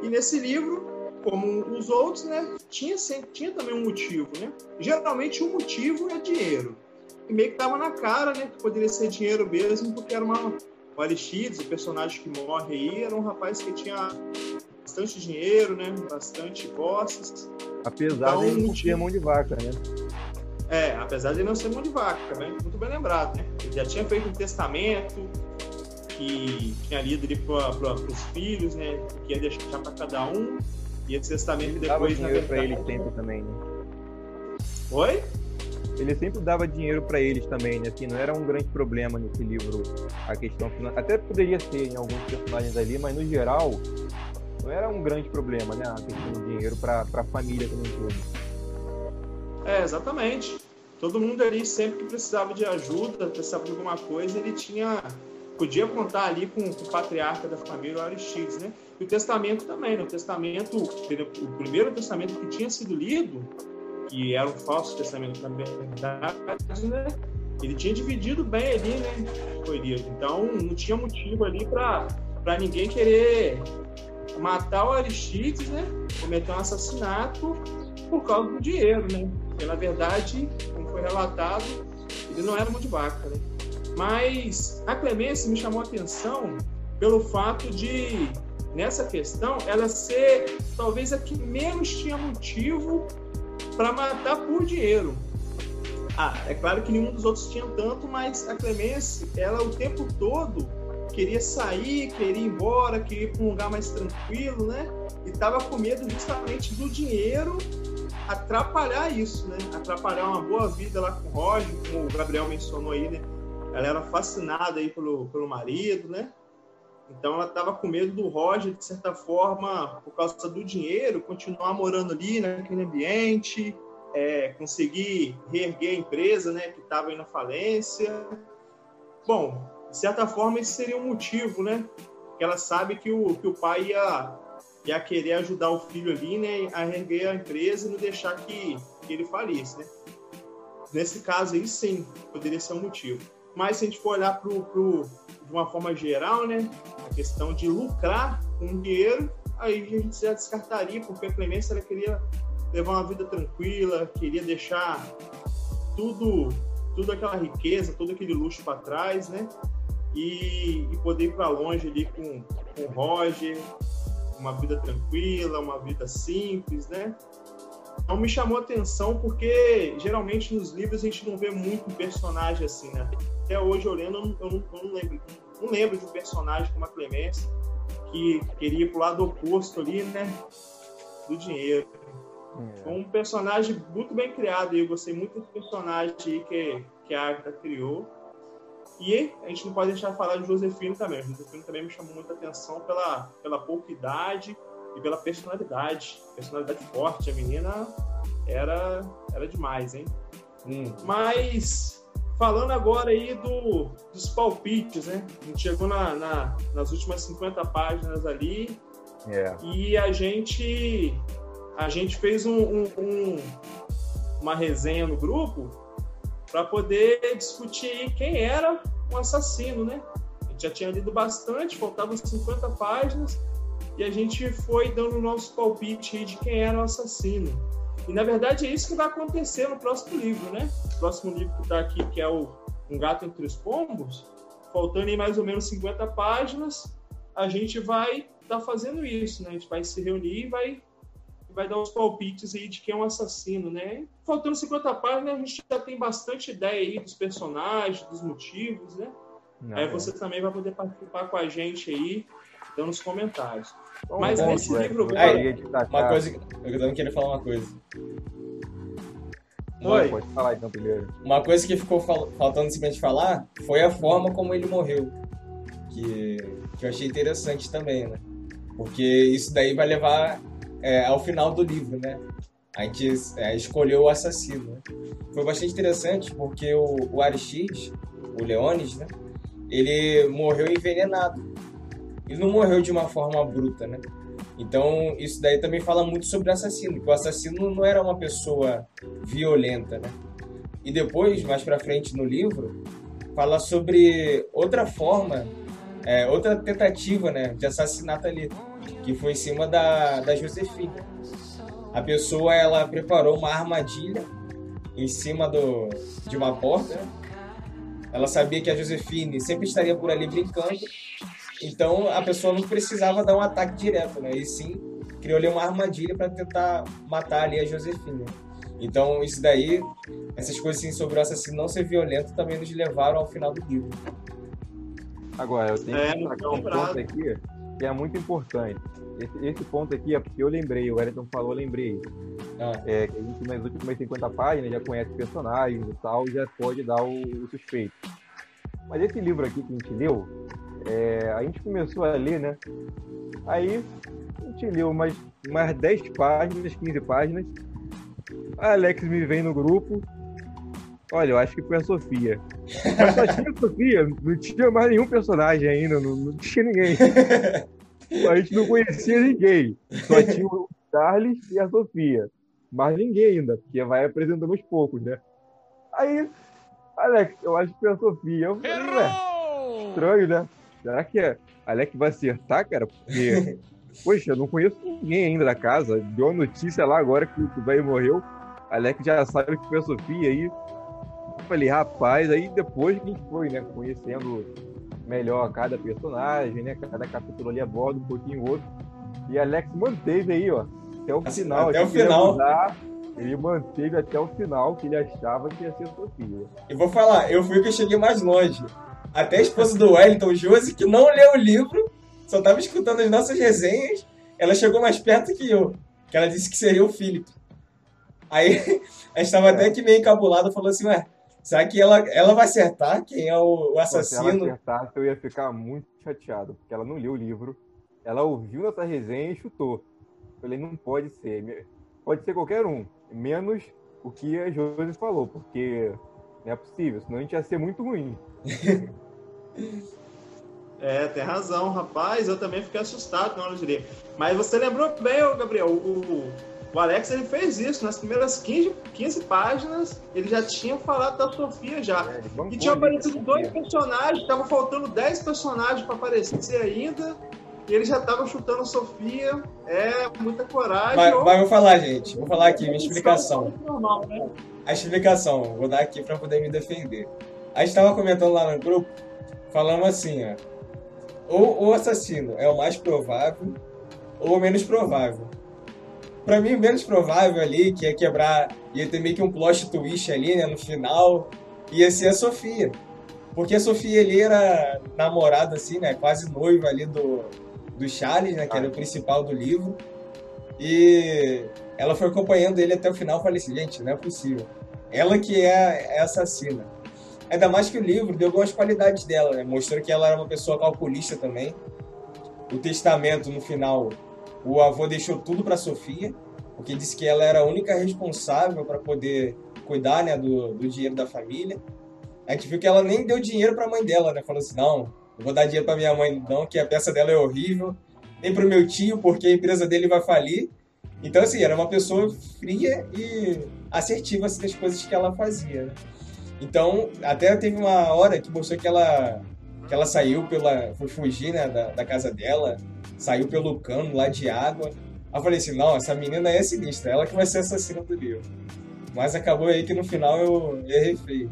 E nesse livro, como os outros, né, tinha, sempre, tinha também um motivo, né? Geralmente o motivo é dinheiro. E meio que tava na cara, né, que poderia ser dinheiro mesmo, porque era uma... O Aristides, o personagem que morre aí, era um rapaz que tinha bastante dinheiro, né, bastante posses. Apesar então, de ele não ser mão de vaca, né? É, apesar de ele não ser mão de vaca, né? Muito bem lembrado, né? Ele já tinha feito um testamento, que tinha lido ali para os filhos, né? Que ia deixar para cada um. E esse testamento depois. Dava dinheiro para eles sempre também, né? Oi? Ele sempre dava dinheiro para eles também, né? Assim, não era um grande problema nesse livro a questão financeira. Até poderia ser em alguns personagens ali, mas no geral não era um grande problema, né? A questão do dinheiro para a família como um todo. É, exatamente. Todo mundo ali, sempre que precisava de ajuda, precisava de alguma coisa, ele tinha. Podia contar ali com, o patriarca da família, o Aristides, né? E o testamento também, né? O testamento, o primeiro testamento que tinha sido lido, que era um falso testamento na verdade, né? Ele tinha dividido bem ali, né? Foi lido. Então, não tinha motivo ali para ninguém querer matar o Aristides, né? Cometer um assassinato por causa do dinheiro, né? Porque, na verdade, como foi relatado, ele não era mão de vaca, né? Mas a Clemência me chamou a atenção pelo fato de nessa questão, ela ser talvez a que menos tinha motivo para matar por dinheiro. Ah, é claro que nenhum dos outros tinha tanto, mas a Clemence, ela o tempo todo queria sair, queria ir embora, queria ir para um lugar mais tranquilo, né? E estava com medo justamente do dinheiro atrapalhar isso, né? Atrapalhar uma boa vida lá com o Roger, como o Gabriel mencionou aí, né? Ela era fascinada aí pelo, pelo marido, né? Então ela estava com medo do Roger, de certa forma, por causa do dinheiro, continuar morando ali naquele ambiente, é, conseguir reerguer a empresa, né, que estava aí na falência. Bom, de certa forma esse seria um motivo, né? Que ela sabe que o, que o pai ia, ia querer ajudar o filho ali, né, a reerguer a empresa e não deixar que, que ele falisse, né? Nesse caso aí, sim, poderia ser um motivo. Mas se a gente for olhar pro, pro, de uma forma geral, né, a questão de lucrar com dinheiro, aí a gente já descartaria, porque a Clemência ela queria levar uma vida tranquila, queria deixar tudo, tudo aquela riqueza, todo aquele luxo para trás, né? E, e, poder ir para longe ali com, com o Roger, uma vida tranquila, uma vida simples, né? Então me chamou a atenção porque geralmente nos livros a gente não vê muito um personagem assim, né? Até hoje eu lendo, eu não, eu não lembro, não lembro de um personagem como a Clemência que queria ir pro lado oposto ali, né? Do dinheiro. É. Um personagem muito bem criado e eu gostei muito desse personagem aí que, que a Agatha criou. E a gente não pode deixar de falar de Josefino também. Josefino também me chamou muita atenção pela, pela pouca idade e pela personalidade. Personalidade forte. A menina era, era demais, hein? Hum. Mas falando agora aí do, dos palpites, né? A gente chegou na, na nas últimas 50 páginas ali. É. E a gente a gente fez um, um, um, uma resenha no grupo para poder discutir quem era o assassino, né? A gente já tinha lido bastante, faltavam 50 páginas, e a gente foi dando o nosso palpite de quem era o assassino. E na verdade é isso que vai acontecer no próximo livro, né? O próximo livro que está aqui, que é o Um Gato Entre os Pombos, faltando mais ou menos 50 páginas, a gente vai estar tá fazendo isso, né? A gente vai se reunir e vai vai dar os palpites aí de quem é um assassino, né? Faltando 50 páginas, a gente já tem bastante ideia aí dos personagens, dos motivos, né? Não, aí é. você também vai poder participar com a gente aí, dando os comentários. Bom, Mas bom, nesse livro... Aí, uma coisa... Eu também queria falar uma coisa. Oi. Pode falar então primeiro. Uma coisa que ficou faltando simplesmente falar foi a forma como ele morreu. Que, que eu achei interessante também, né? Porque isso daí vai levar é, ao final do livro, né? A gente é, escolheu o assassino. Né? Foi bastante interessante porque o, o Arix, o Leones, né? Ele morreu envenenado. Ele não morreu de uma forma bruta, né? Então, isso daí também fala muito sobre o assassino, que o assassino não era uma pessoa violenta, né? E depois, mais pra frente no livro, fala sobre outra forma, é, outra tentativa, né, de assassinato ali que foi em cima da, da Josefina. A pessoa ela preparou uma armadilha em cima do, de uma porta. Ela sabia que a Josefine sempre estaria por ali brincando, então a pessoa não precisava dar um ataque direto, né? E sim criou ali uma armadilha para tentar matar ali a Josefina. Então isso daí, essas coisas assim, sobre o assassino não ser violento também nos levaram ao final do livro. Agora, eu tenho é, que destacar um ponto aqui que é muito importante. Esse, esse, ponto aqui é porque eu lembrei, o Wellington falou, eu lembrei. Ah. É, que a gente nas últimas 50 páginas já conhece personagens e tal, e já pode dar o, o suspeito. Mas esse livro aqui que a gente leu, é, a gente começou a ler, né? Aí a gente leu umas, umas 10 páginas, 15 páginas. A Alex me vem no grupo. Olha, eu acho que foi a Sofia. Mas só tinha a Sofia, não tinha mais nenhum personagem ainda, não, não tinha ninguém. A gente não conhecia ninguém. Só tinha o Charles e a Sofia. Mas ninguém ainda, porque vai apresentando aos poucos, né? Aí, Alex, eu acho que foi a Sofia. Eu falei, ué, estranho, né? Será que a Alex vai acertar, cara? Porque, poxa, eu não conheço ninguém ainda da casa. Deu a notícia lá agora que o velho morreu. A Alex já sabe que foi a Sofia aí. Eu falei, rapaz, aí depois que a gente foi, né, conhecendo melhor cada personagem, né, cada capítulo ali aborda um pouquinho o outro. E Alex manteve aí, ó, até o final. Até o final. Usar, ele manteve até o final que ele achava que ia ser Sofia. E vou falar, eu fui que eu cheguei mais longe. Até a esposa do Wellington, Josi, que não leu o livro, só estava escutando as nossas resenhas, ela chegou mais perto que eu. Que ela disse que seria o Felipe. Aí, a gente estava até que meio encabulado, falou assim, ué, Será que ela, ela vai acertar quem é o, o assassino? Se ela acertasse, eu ia ficar muito chateado, porque ela não leu o livro, ela ouviu nossa resenha e chutou. Falei, não pode ser. Pode ser qualquer um, menos o que a Josi falou, porque não é possível, senão a gente ia ser muito ruim. É, tem razão, rapaz. Eu também fiquei assustado na hora de ler. Mas você lembrou bem, Gabriel, o, o Alex ele fez isso. Nas primeiras 15, 15 páginas, ele já tinha falado da Sofia já. É, e tinha aparecido dois personagens, tava faltando 10 personagens para aparecer ainda. E ele já tava chutando a Sofia. É, muita coragem. Mas, ou... mas vou falar, gente. Vou falar aqui, minha explicação. Normal, né? A explicação, vou dar aqui para poder me defender. A gente tava comentando lá no grupo, falando assim, ó ou o assassino é o mais provável ou o menos provável. Para mim, o menos provável ali, que ia quebrar, ia ter meio que um plot twist ali, né, no final, ia ser a Sofia. Porque a Sofia ali era namorada, assim, né, quase noiva ali do, do Charles, né, que era o principal do livro. E ela foi acompanhando ele até o final. Eu falei assim, gente, não é possível. Ela que é, é assassina. Ainda mais que o livro deu algumas qualidades dela, né? Mostrou que ela era uma pessoa calculista também. O testamento, no final, o avô deixou tudo para Sofia, porque disse que ela era a única responsável para poder cuidar né, do, do dinheiro da família. A gente viu que ela nem deu dinheiro para a mãe dela, né? Falou assim: não, não vou dar dinheiro para minha mãe, não, que a peça dela é horrível. Nem para o meu tio, porque a empresa dele vai falir. Então, assim, era uma pessoa fria e assertiva assim, das coisas que ela fazia. Né? Então, até teve uma hora que mostrou que ela, que ela saiu pela. foi fugir né, da, da casa dela, saiu pelo cano lá de água. Aí eu falei assim: não, essa menina é sinistra, ela que vai ser assassina do livro. Mas acabou aí que no final eu errei feio.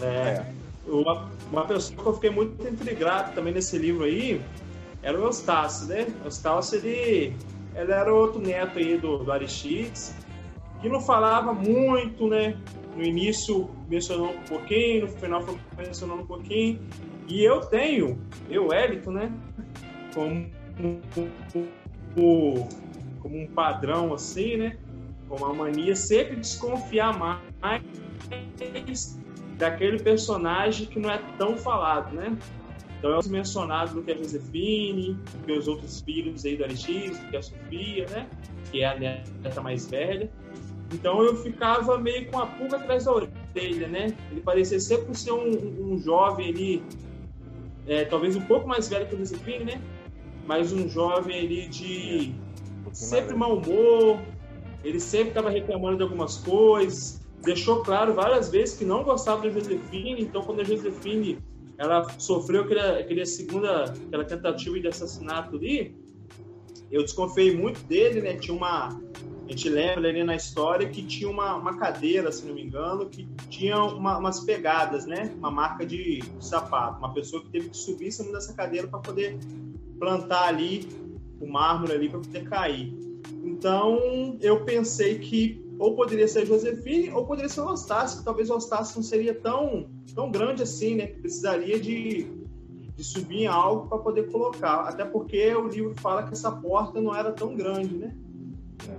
É. Uma, uma pessoa que eu fiquei muito intrigado também nesse livro aí era o Eustácio, né? O Eustácio, ele, ele era outro neto aí do, do Aristides que não falava muito, né? No início mencionou um pouquinho, no final foi mencionando um pouquinho. E eu tenho, eu, Elito, né? Como, como, como um padrão assim, né? Com uma mania sempre desconfiar mais daquele personagem que não é tão falado, né? Então, é mencionado do que a Josefine, do que os outros filhos aí do Aristides, do que a Sofia, né? Que é a neta mais velha. Então eu ficava meio com a pulga atrás da orelha, né? Ele parecia sempre ser um, um jovem ali, é, talvez um pouco mais velho que o Josefine, né? Mas um jovem ali de é, sempre mau humor, ele sempre estava reclamando de algumas coisas, deixou claro várias vezes que não gostava da Josefine, então quando a Josefine ela sofreu aquela, aquela segunda, aquela tentativa de assassinato ali, eu desconfiei muito dele, né? Tinha uma a gente lembra ali na história que tinha uma, uma cadeira, se não me engano, que tinha uma, umas pegadas, né? Uma marca de, sapato. Uma pessoa que teve que subir em cima dessa cadeira para poder plantar ali o mármore ali para poder cair. Então eu pensei que ou poderia ser Josefine ou poderia ser o Ostácio, que talvez o Ostácio não seria tão, tão grande assim, né? Que precisaria de, de subir em algo para poder colocar. Até porque o livro fala que essa porta não era tão grande, né?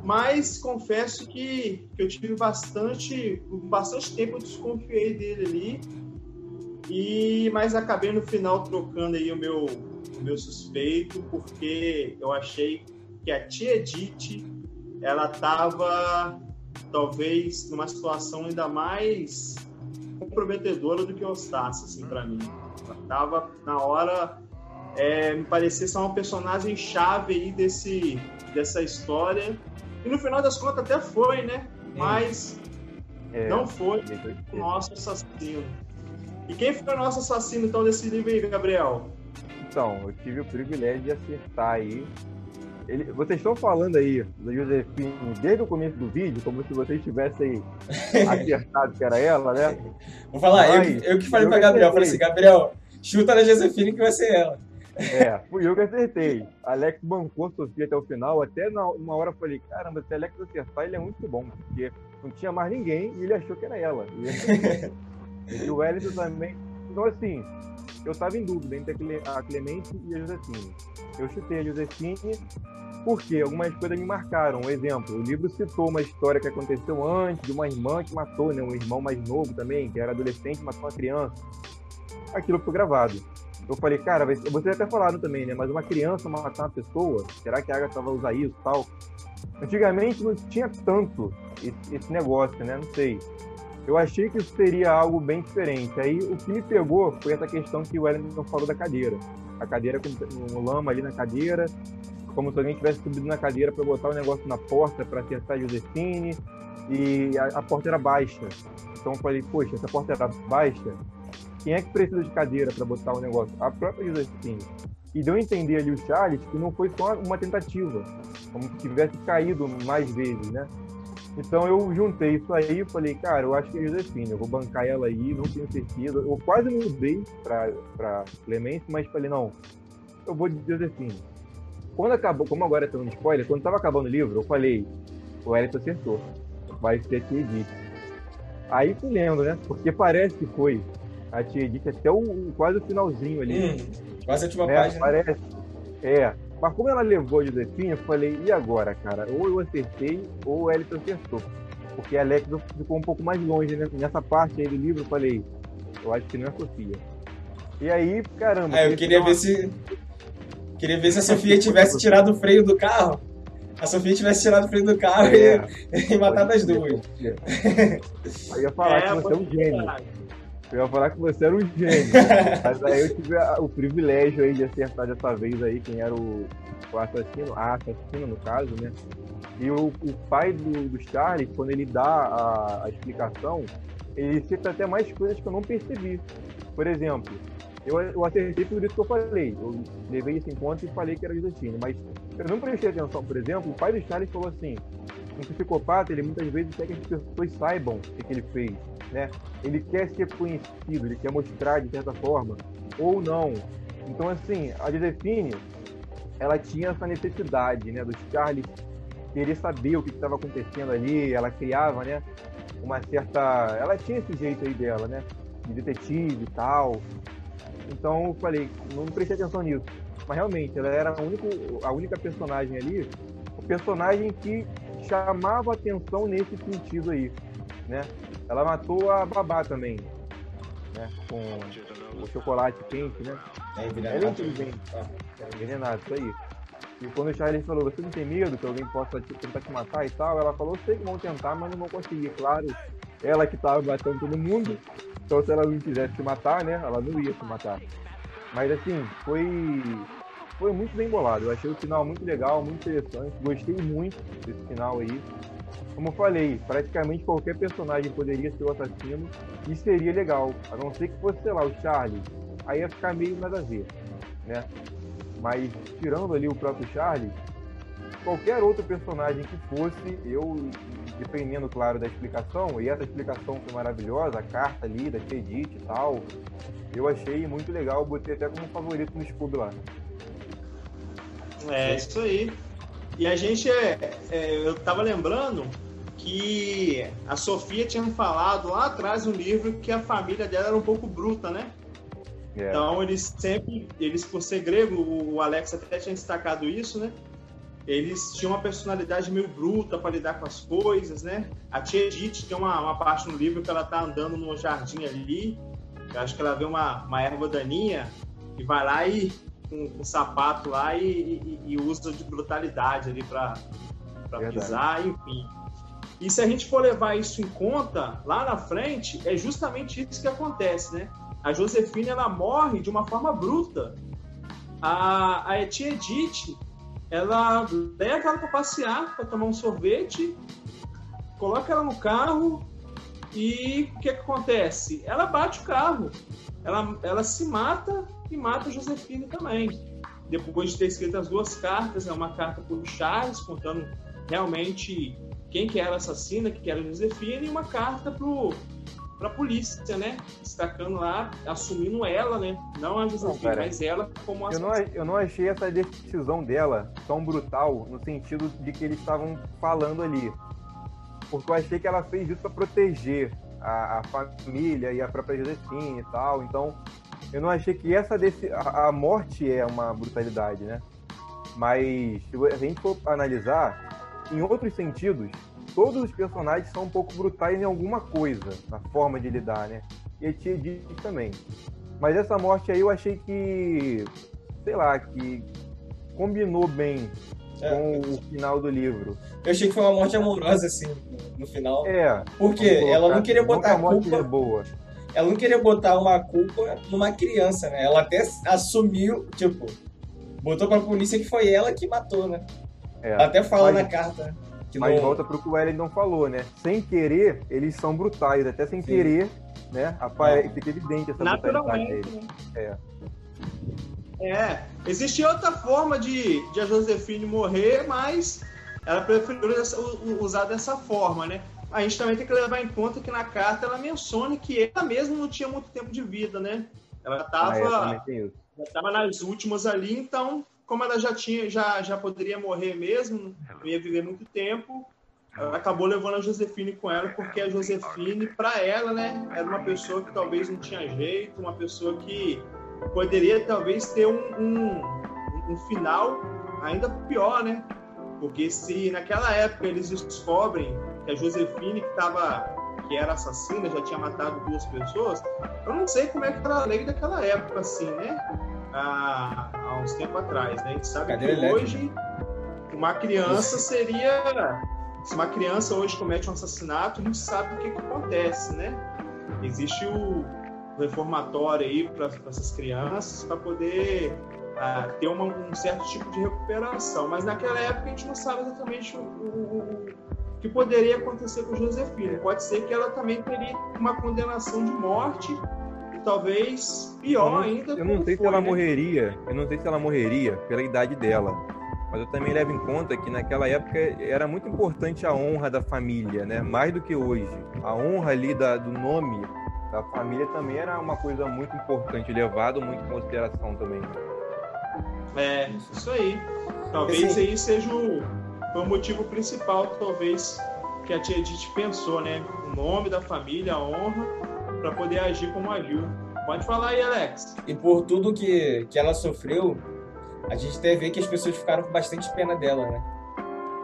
Mas confesso que, que eu tive bastante, bastante tempo eu desconfiei dele ali. E, mas acabei no final trocando aí o meu, o meu suspeito, porque eu achei que a tia Edith ela estava talvez numa situação ainda mais comprometedora do que o Eustácio, assim, para mim. Ela tava na hora, é, me parecia ser uma personagem chave aí desse, dessa história e no final das contas até foi, né? Mas é, não foi o nosso assassino. E quem foi o nosso assassino, então, desse livro aí, Gabriel? Então, eu tive o privilégio de acertar aí. Ele, vocês estão falando aí da Josefine desde o começo do vídeo, como se vocês tivessem acertado que era ela, né? Vou falar, Mas, eu, eu que falei eu pra Gabriel, falei assim, Gabriel, chuta na Josefine que vai ser ela. É, fui eu que acertei. Alex bancou Sofia até o final. Até na, uma hora eu falei, caramba, se Alex acertar, ele é muito bom, porque não tinha mais ninguém e ele achou que era ela. E, e o Wellington também. Então, assim, eu estava em dúvida entre a Clemente e a Josefine. Eu chutei a Josefine Por quê? Algumas coisas me marcaram. Um exemplo, o livro citou uma história que aconteceu antes de uma irmã que matou, né? Um irmão mais novo também, que era adolescente, matou uma criança. Aquilo foi gravado. Eu falei, cara, vocês até falaram também, né? Mas uma criança matar uma pessoa, será que a Agatha vai usar isso tal? Antigamente não tinha tanto esse, esse negócio, né? Não sei. Eu achei que isso seria algo bem diferente. Aí o que me pegou foi essa questão que o Wellington falou da cadeira. A cadeira com um lama ali na cadeira, como se alguém tivesse subido na cadeira para botar o negócio na porta para acertar a Josefine, e a, a, porta era baixa. Então eu falei, poxa, essa porta era baixa, quem é que precisa de cadeira para botar o negócio? A própria Josefine. E deu a entender ali o Charles que não foi só uma tentativa, como se tivesse caído mais vezes, né? Então eu juntei isso aí e falei, cara, eu acho que é Josefine, eu vou bancar ela aí, não tenho certeza. Eu quase mudei para Clemente, mas falei, não, eu vou de Josefine. Quando acabou, como agora tá um spoiler, quando tava acabando o livro, eu falei, o Elton acertou, vai ser Edith. Aí fui lendo, né? Porque parece que foi a Tia Edith até o, quase o finalzinho ali. Hum, quase a última é, página. Parece. É, mas como ela levou de Josefine, eu falei, e agora, cara? Ou eu acertei, ou o Elton acertou. Porque a Alex ficou um pouco mais longe, né? Nessa parte aí do livro, eu falei, eu acho que não é a Sofia. E aí, caramba. É, eu queria ver uma... se. Queria ver se a Sofia tivesse tirado o freio do carro. A Sofia tivesse tirado o freio do carro é, e, e matado as duas. Eu ia falar é, que você é um gênio. Eu ia falar que você era um gênio. mas aí eu tive a, o privilégio aí de acertar dessa vez aí quem era o, o assassino, a assassina no caso, né? E o, o pai do, do Charlie, quando ele dá a, a explicação, ele cita até mais coisas que eu não percebi. Por exemplo, eu, eu acertei por isso que eu falei. Eu levei isso em conta e falei que era Josefine. Mas eu não prestei atenção, por exemplo, o pai do Charles falou assim: um psicopata, ele muitas vezes quer que as pessoas saibam o que, ele fez né? Ele quer ser conhecido, ele quer mostrar de certa forma, ou não. Então, assim, a Josephine, ela tinha essa necessidade, né, do Charles querer saber o que estava acontecendo ali, ela criava, né, uma certa... Ela tinha esse jeito aí dela, né, de detetive e tal. Então, eu falei, não prestei atenção nisso. Mas, realmente, ela era a única, a única personagem ali, personagem que chamava atenção nesse sentido aí, né? Ela matou a babá também, né? Com o chocolate quente, né? É envenenado. Ela é inteligente, tá? É envenenado, isso aí. E quando o Charlie falou, você não tem medo que alguém possa te, tentar te matar e tal? Ela falou, sei que vão tentar, mas não vão conseguir. Claro, ela que tava batendo todo mundo, então se ela não quisesse te matar, né? Ela não ia te matar. Mas assim, foi foi muito bem bolado. Eu achei o final muito legal, muito interessante. Gostei muito desse final aí como eu falei, praticamente qualquer personagem poderia ser o assassino e seria legal. A não ser que fosse, sei lá, o Charlie. Aí ia ficar meio nada a ver, né? Mas tirando ali o próprio Charlie, qualquer outro personagem que fosse, eu, dependendo, claro, da explicação, e essa explicação foi maravilhosa, a carta ali da Edith e tal, eu achei muito legal, botei até como favorito no Scooby lá. É, isso aí. E a gente, é, é, eu tava lembrando que a Sofia tinha falado lá atrás no livro que a família dela era um pouco bruta, né? Yeah. É. Então eles sempre, eles por ser grego, o Alex até tinha destacado isso, né? Eles tinham uma personalidade meio bruta para lidar com as coisas, né? A tia Edith tem uma, uma parte no livro que ela tá andando no jardim ali, eu acho que ela vê uma, uma erva daninha e vai lá e com, com sapato lá e, e, e, usa de brutalidade ali para pisar, enfim. E se a gente for levar isso em conta, lá na frente, é justamente isso que acontece, né? A Josefine, ela morre de uma forma bruta. A, a tia Edith, ela leva ela para passear, para tomar um sorvete, coloca ela no carro e o que, que acontece? Ela bate o carro, ela, ela se mata e mata a Josefine também. Depois de ter escrito as duas cartas, é uma carta por Charles, contando realmente quem que era a assassina, que era a Josefina, e uma carta pro para a polícia, né? Destacando lá, assumindo ela, né? Não a Josefina, mas ela como assassina. Eu não, eu não achei essa decisão dela tão brutal no sentido de que eles estavam falando ali. Porque eu achei que ela fez isso para proteger a, a, família e a própria Josefina e tal. Então, eu não achei que essa desse, a, a morte é uma brutalidade, né? Mas se a gente for analisar, em outros sentidos, todos os personagens são um pouco brutais em alguma coisa, na forma de lidar, né? E a Tia diz também. Mas essa morte aí eu achei que, sei lá, que combinou bem é. com o final do livro. Eu achei que foi uma morte amorosa, assim, no final. É. Porque ela não queria botar a culpa. É boa. Ela não queria botar uma culpa numa criança, né? Ela até assumiu, tipo, botou pra polícia que foi ela que matou, né? É. Até fala mas, na carta. Que mas não... volta pro que o Wellington falou, né? Sem querer, eles são brutais. Até sem Sim. querer, né? Apare... É. Fica evidente essa brutalidade deles. Né? É. É, existia outra forma de, de a Josefine morrer, mas ela preferiu usar dessa forma, né? A gente também tem que levar em conta que na carta ela menciona que ela mesma não tinha muito tempo de vida, né? Ela estava ah, é, nas últimas ali, então como ela já tinha, já, já poderia morrer mesmo, não ia viver muito tempo, ela acabou levando a Josefine com ela, porque a Josefine, para ela, né, era uma pessoa que talvez não tinha jeito, uma pessoa que poderia talvez ter um, um, um final ainda pior, né? Porque se naquela época eles descobrem que a Josefine que estava que era assassina, já tinha matado duas pessoas, eu não sei como é que era a lei daquela época, assim, né? Há, há uns tempos atrás, né? A gente sabe Cadê que hoje uma criança seria. Se uma criança hoje comete um assassinato, a gente sabe o que, que acontece, né? Existe o, reformatório aí para essas crianças para poder ah, ter uma, um certo tipo de recuperação. Mas naquela época a gente não sabe exatamente o, o que poderia acontecer com Josefina. Pode ser que ela também teria uma condenação de morte e talvez pior eu não, ainda. Eu não sei foi, se ela né? morreria. Eu não sei se ela morreria pela idade dela. Mas eu também levo em conta que naquela época era muito importante a honra da família, né? Mais do que hoje. A honra ali da, do nome da família também era uma coisa muito importante, levado muito em consideração também. É, isso aí. Talvez Esse... aí seja o, o motivo principal, talvez, que a tia Edith pensou, né? O nome da família, a honra, para poder agir como agiu. Pode falar aí, Alex. E por tudo que, que ela sofreu, a gente até vê que as pessoas ficaram com bastante pena dela, né?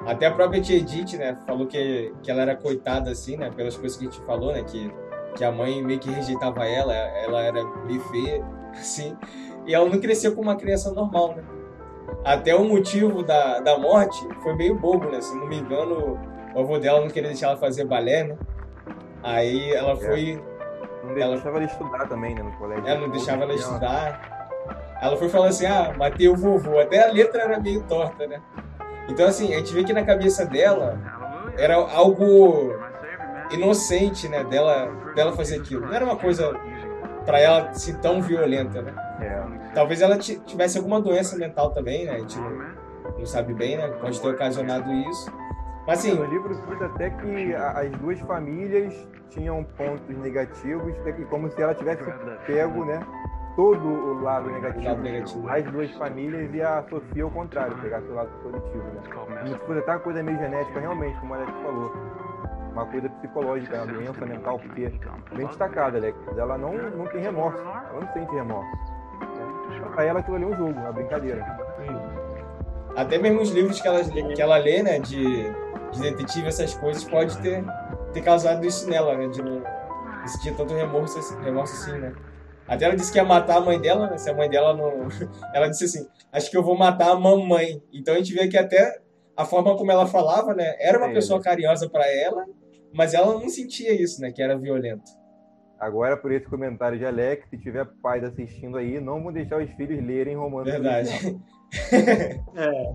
Até a própria tia Edith, né, falou que, que ela era coitada, assim, né, pelas coisas que a gente falou, né, que que a mãe meio que rejeitava ela, ela era meio feia, assim, e ela não cresceu como uma criança normal, né? Até o motivo da, da morte foi meio bobo, né? Se não me engano, o avô dela não queria deixar ela fazer balé, né? Aí ela é. foi. Não deixava ela... ela estudar também, né, no colégio. Ela não deixava ela estudar. Ela foi falar assim: ah, matei o vovô. Até a letra era meio torta, né? Então, assim, a gente vê que na cabeça dela era algo inocente, né, dela, dela fazer aquilo. Não era uma coisa para ela ser tão violenta, né? É. Talvez ela tivesse alguma doença mental também, né? A gente não, não sabe bem, né? Pode ter ocasionado isso. Mas assim, no livro diz até que as duas famílias tinham pontos negativos, como se ela tivesse pego, né? Todo o lado negativo. Lado negativo. As duas famílias e a Sofia ao contrário, pegasse o lado positivo, né? Como se fosse até uma coisa meio genética, realmente, como a Alex falou uma coisa psicológica, uma doença mental, porque bem destacada, Alex. Ela não, não tem remorso, ela não sente remorso. Pra ela aquilo ali é um jogo, uma brincadeira. Até mesmo os livros que ela, que ela lê, né, de, de detetive, essas coisas, pode ter, ter causado isso nela, né, de não sentir tanto remorso, remorso assim, né. Até ela disse que ia matar a mãe dela, né, se a mãe dela não... Ela disse assim, acho que eu vou matar a mamãe. Então a gente vê que até a forma como ela falava, né, era uma pessoa carinhosa para ela mas ela não sentia isso, né? Que era violento. Agora, por esse comentário de Alex, se tiver pais assistindo aí, não vão deixar os filhos lerem romance. Verdade. é.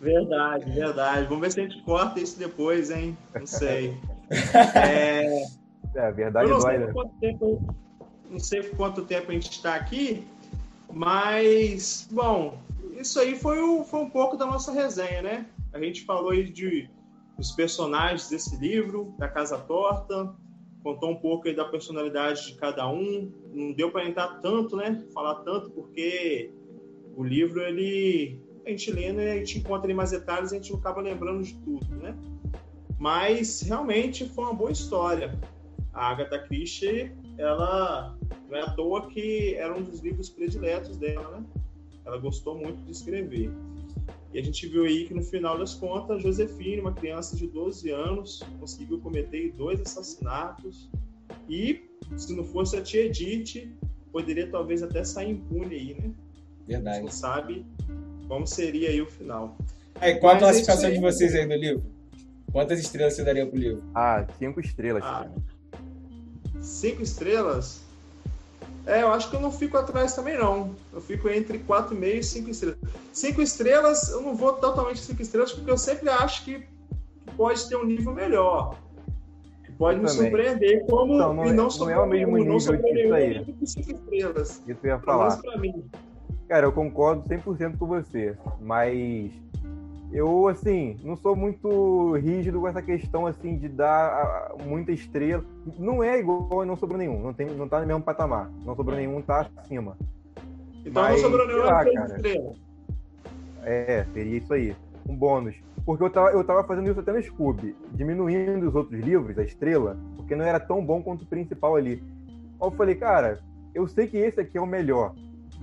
verdade, verdade. Vamos ver se a gente corta isso depois, hein? Não sei. É, é verdade não dói, né? Tempo, não sei quanto tempo a gente está aqui, mas, bom, isso aí foi, o, foi um pouco da nossa resenha, né? A gente falou aí de os personagens desse livro, da Casa Torta, contou um pouco aí da personalidade de cada um. Não deu para entrar tanto, né? Falar tanto, porque o livro, ele. A gente lê, né? A gente encontra ali mais detalhes e a gente não acaba lembrando de tudo, né? Mas realmente foi uma boa história. A Agatha Christie, ela não é à toa que era um dos livros prediletos dela, né? Ela gostou muito de escrever. E a gente viu aí que no final das contas, Josefine, uma criança de 12 anos, conseguiu cometer dois assassinatos. E se não fosse a tia Edith, poderia talvez até sair impune aí, né? Verdade. A gente não sabe como seria aí o final. Aí, qual a Mas classificação aí... de vocês aí no livro? Quantas estrelas você daria pro livro? Ah, cinco estrelas. Ah, cinco estrelas? É, eu acho que eu não fico atrás também, não. Eu fico entre 4,5 e 5 estrelas. 5 estrelas, eu não vou totalmente 5 estrelas, porque eu sempre acho que pode ter um nível melhor. Que pode me surpreender, como então, não, e não, não é o mesmo nível disso aí. Com 5 estrelas. Isso eu ia falar. Cara, eu concordo 100% com você, mas eu, assim, não sou muito rígido com essa questão, assim, de dar muita estrela. Não é igual e não sobrou nenhum. Não, tem, não tá no mesmo patamar. Não sobrou nenhum, tá acima. Então Mas, não sobrou nenhum, lá, cara. estrela. É, seria isso aí. Um bônus. Porque eu tava, eu tava fazendo isso até no Scooby, diminuindo os outros livros, a estrela, porque não era tão bom quanto o principal ali. Aí eu falei, cara, eu sei que esse aqui é o melhor.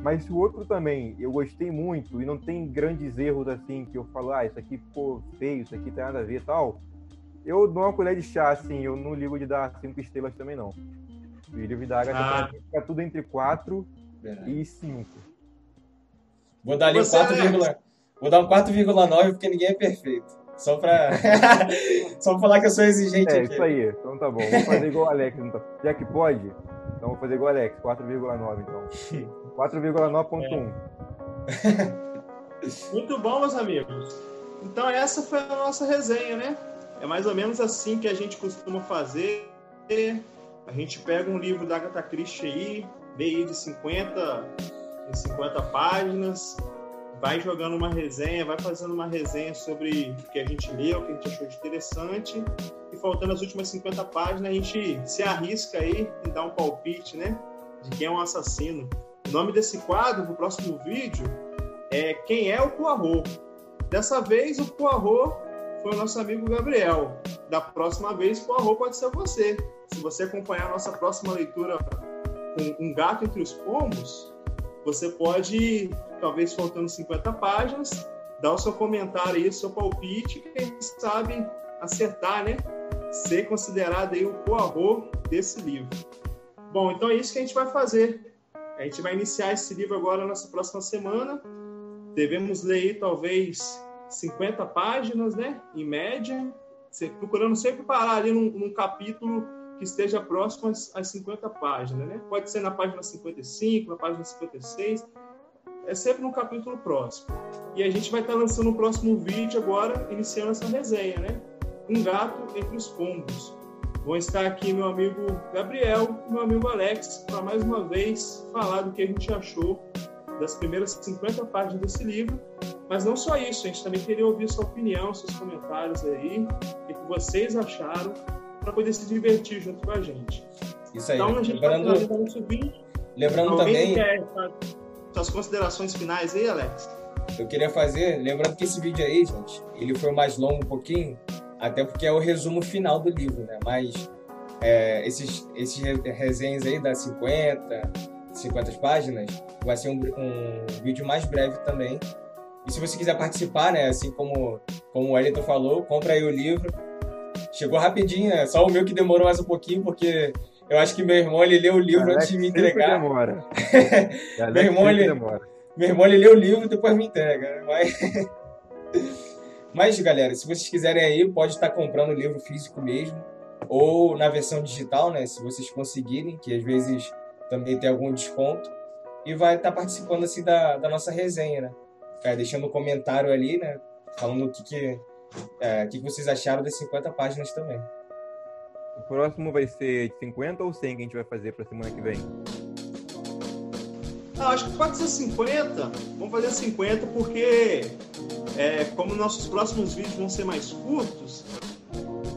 Mas se o outro também eu gostei muito e não tem grandes erros assim que eu falo, ah, isso aqui ficou feio, isso aqui tem nada a ver tal, eu dou uma colher de chá, assim, eu não ligo de dar cinco estrelas também não. O livro da Agatha ah. fica tudo entre 4 e 5. Vou dar ali um 4, é... Vou dar um 4,9 porque ninguém é perfeito. Só pra. Só pra falar que eu sou exigente. É, aqui. isso aí. Então tá bom. Vou fazer igual o Alex. Então. Já que pode, então vou fazer igual o Alex, 4,9 então. 4,9.1. É. Muito bom, meus amigos. Então essa foi a nossa resenha, né? É mais ou menos assim que a gente costuma fazer. A gente pega um livro da Agatha Christie aí, meio de 50, de 50 páginas, vai jogando uma resenha, vai fazendo uma resenha sobre o que a gente leu, o que a gente achou de interessante. E faltando as últimas 50 páginas, a gente se arrisca aí e dá um palpite, né? De quem é um assassino. O nome desse quadro, no próximo vídeo, é Quem é o Poirot? Dessa vez, o Poirot foi o nosso amigo Gabriel. Da próxima vez, o Poirot pode ser você. Se você acompanhar a nossa próxima leitura com Um Gato Entre os Pombos, você pode, talvez faltando 50 páginas, dar o seu comentário aí, o seu palpite, quem sabe acertar, né? Ser considerado aí o Poirot desse livro. Bom, então é isso que a gente vai fazer a gente vai iniciar esse livro agora nessa próxima semana. Devemos ler talvez 50 páginas, né? Em média, procurando sempre parar ali num, num capítulo que esteja próximo às, às 50 páginas, né? Pode ser na página 55, na página 56, é sempre num capítulo próximo. E a gente vai estar lançando o um próximo vídeo agora, iniciando essa resenha, né? Um gato entre os pombos. Vão estar aqui meu amigo Gabriel e meu amigo Alex para mais uma vez falar do que a gente achou das primeiras 50 páginas desse livro. Mas não só isso, a gente também queria ouvir sua opinião, seus comentários aí, o que vocês acharam, para poder se divertir junto com a gente. Isso aí. Então a gente lembrando, nosso vídeo. Lembrando também. Quer, suas considerações finais aí, Alex? Eu queria fazer, lembrando que esse vídeo aí, gente, ele foi mais longo um pouquinho, até porque é o resumo final do livro, né? Mas é, esses, esses resenhas aí das 50, 50 páginas, vai ser um, um, vídeo mais breve também. E se você quiser participar, né? Assim como, como o Wellington falou, compra aí o livro. Chegou rapidinho, é só o meu que demorou mais um pouquinho, porque eu acho que meu irmão ele leu o livro Alex antes de me entregar. Demora. meu irmão ele, demora. meu irmão ele leu o livro e depois me entrega. Né? Mas mas, galera, se vocês quiserem aí, pode estar comprando o livro físico mesmo, ou na versão digital, né? Se vocês conseguirem, que às vezes também tem algum desconto. E vai estar participando assim da, da nossa resenha, né? É, deixando um comentário ali, né? Falando o que, que, é, que, que vocês acharam das 50 páginas também. O próximo vai ser de 50 ou 100 que a gente vai fazer para semana que vem? Ah, acho que pode ser 50. Vamos fazer 50 porque é, como nossos próximos vídeos vão ser mais curtos,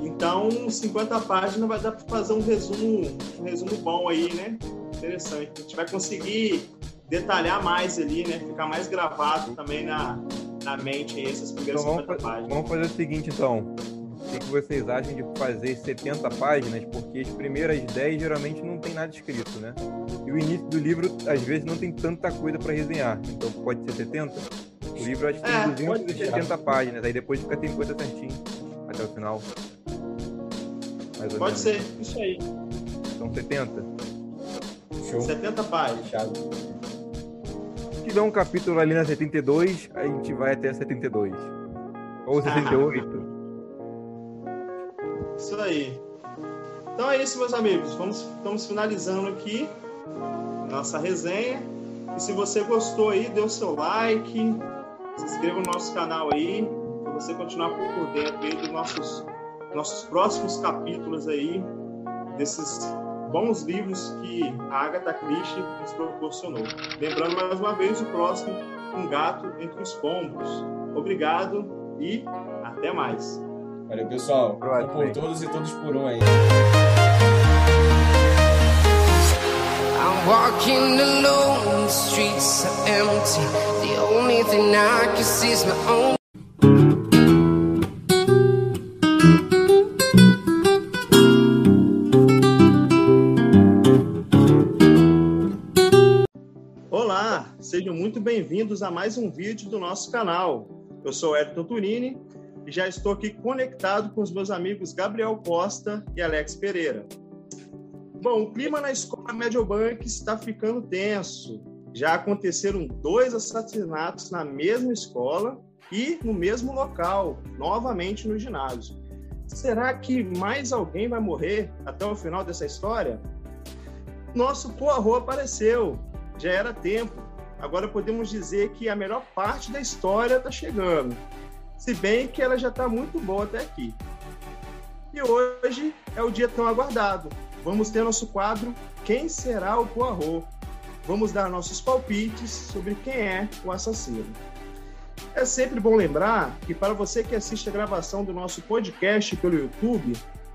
então 50 páginas vai dar para fazer um resumo, um resumo bom aí, né? Interessante. A gente vai conseguir detalhar mais ali, né? Ficar mais gravado também na, na mente aí, essas primeiras então, 50 páginas. Vamos fazer o seguinte então. Que, que vocês acham de fazer 70 páginas? Porque as primeiras 10 geralmente não tem nada escrito, né? E o início do livro, às vezes, não tem tanta coisa para resenhar. Então pode ser 70? O livro acho que tem é, 270 páginas, aí depois fica tem coisa certinho até o final. pode menos. ser, isso aí. São 70? Show. 70 páginas. Se tiver um capítulo ali na 72, a gente vai até a 72. Ou 78. Isso aí. Então é isso, meus amigos. Vamos, estamos finalizando aqui nossa resenha. E se você gostou aí, dê o seu like, se inscreva no nosso canal aí, para você continuar por dentro aí dos nossos, nossos próximos capítulos aí, desses bons livros que a Agatha Christie nos proporcionou. Lembrando mais uma vez o próximo, Um Gato Entre os Pombos. Obrigado e até mais. Valeu, pessoal. Um por todos e todos por um aí. I'm walking alone, the streets are empty. The only thing I can see is my own. Olá, sejam muito bem-vindos a mais um vídeo do nosso canal. Eu sou Edson Turini já estou aqui conectado com os meus amigos Gabriel Costa e Alex Pereira. Bom, o clima na escola Mediobank está ficando tenso. Já aconteceram dois assassinatos na mesma escola e no mesmo local, novamente no ginásio. Será que mais alguém vai morrer até o final dessa história? Nosso Poirot apareceu, já era tempo. Agora podemos dizer que a melhor parte da história está chegando, se bem que ela já está muito boa até aqui. E hoje é o dia tão aguardado, vamos ter nosso quadro Quem será o Poirot? Vamos dar nossos palpites sobre quem é o assassino. É sempre bom lembrar que para você que assiste a gravação do nosso podcast pelo YouTube,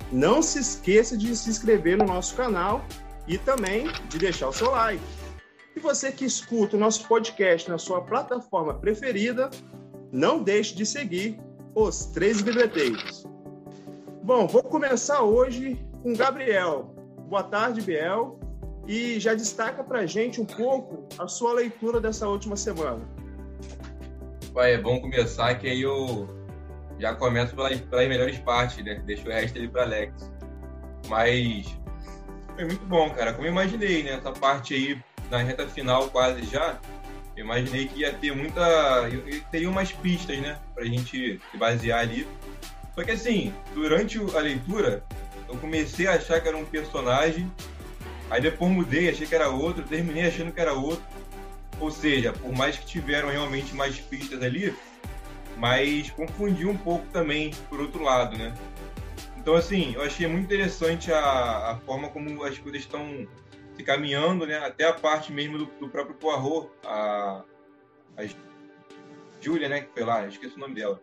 não se esqueça de se inscrever no nosso canal e também de deixar o seu like. E você que escuta o nosso podcast na sua plataforma preferida, não deixe de seguir os três bibliotecos. Bom, vou começar hoje com Gabriel. Boa tarde, Biel. E já destaca para gente um pouco a sua leitura dessa última semana. Vai, é bom começar que aí eu já começo pelas, pelas melhores partes, né? Deixo o resto ali para Alex. Mas foi muito bom, cara. Como eu imaginei, né? Essa parte aí na reta final quase já. Eu imaginei que ia ter muita. Teria umas pistas, né? Pra gente se basear ali. Só que assim, durante a leitura, eu comecei a achar que era um personagem, aí depois mudei, achei que era outro, terminei achando que era outro. Ou seja, por mais que tiveram realmente mais pistas ali, mas confundi um pouco também por outro lado, né? Então, assim, eu achei muito interessante a, a forma como as coisas estão se caminhando, né? Até a parte mesmo do, do próprio Poirot, a, a Júlia, né? Que foi lá, esqueci o nome dela.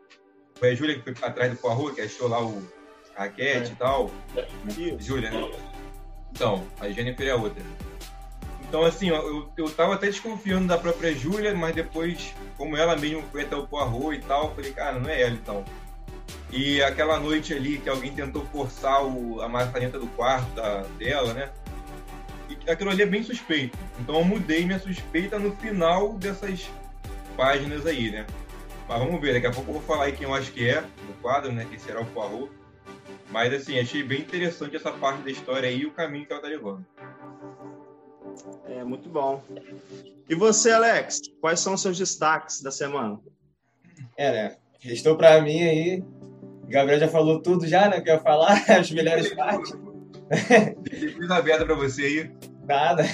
Foi a Júlia que foi atrás do Poirot, que achou lá o, raquete é. e tal. Júlia, né? Então, a Jennifer é a outra. Então, assim, eu, eu tava até desconfiando da própria Júlia, mas depois, como ela mesmo foi até o Poirot e tal, falei, cara, não é ela então. E aquela noite ali que alguém tentou forçar o, a maçaneta do quarto da, dela, né? E aquilo ali é bem suspeito. Então eu mudei minha suspeita no final dessas páginas aí, né? Mas vamos ver, daqui a pouco eu vou falar aí quem eu acho que é no quadro, né? Que será o Poirot. Mas assim, achei bem interessante essa parte da história aí e o caminho que ela tá levando. É, muito bom. E você, Alex, quais são os seus destaques da semana? É, né? Restou para mim aí. O Gabriel já falou tudo já, né? Quer falar as melhores partes? Deixa aberta para você aí. Nada.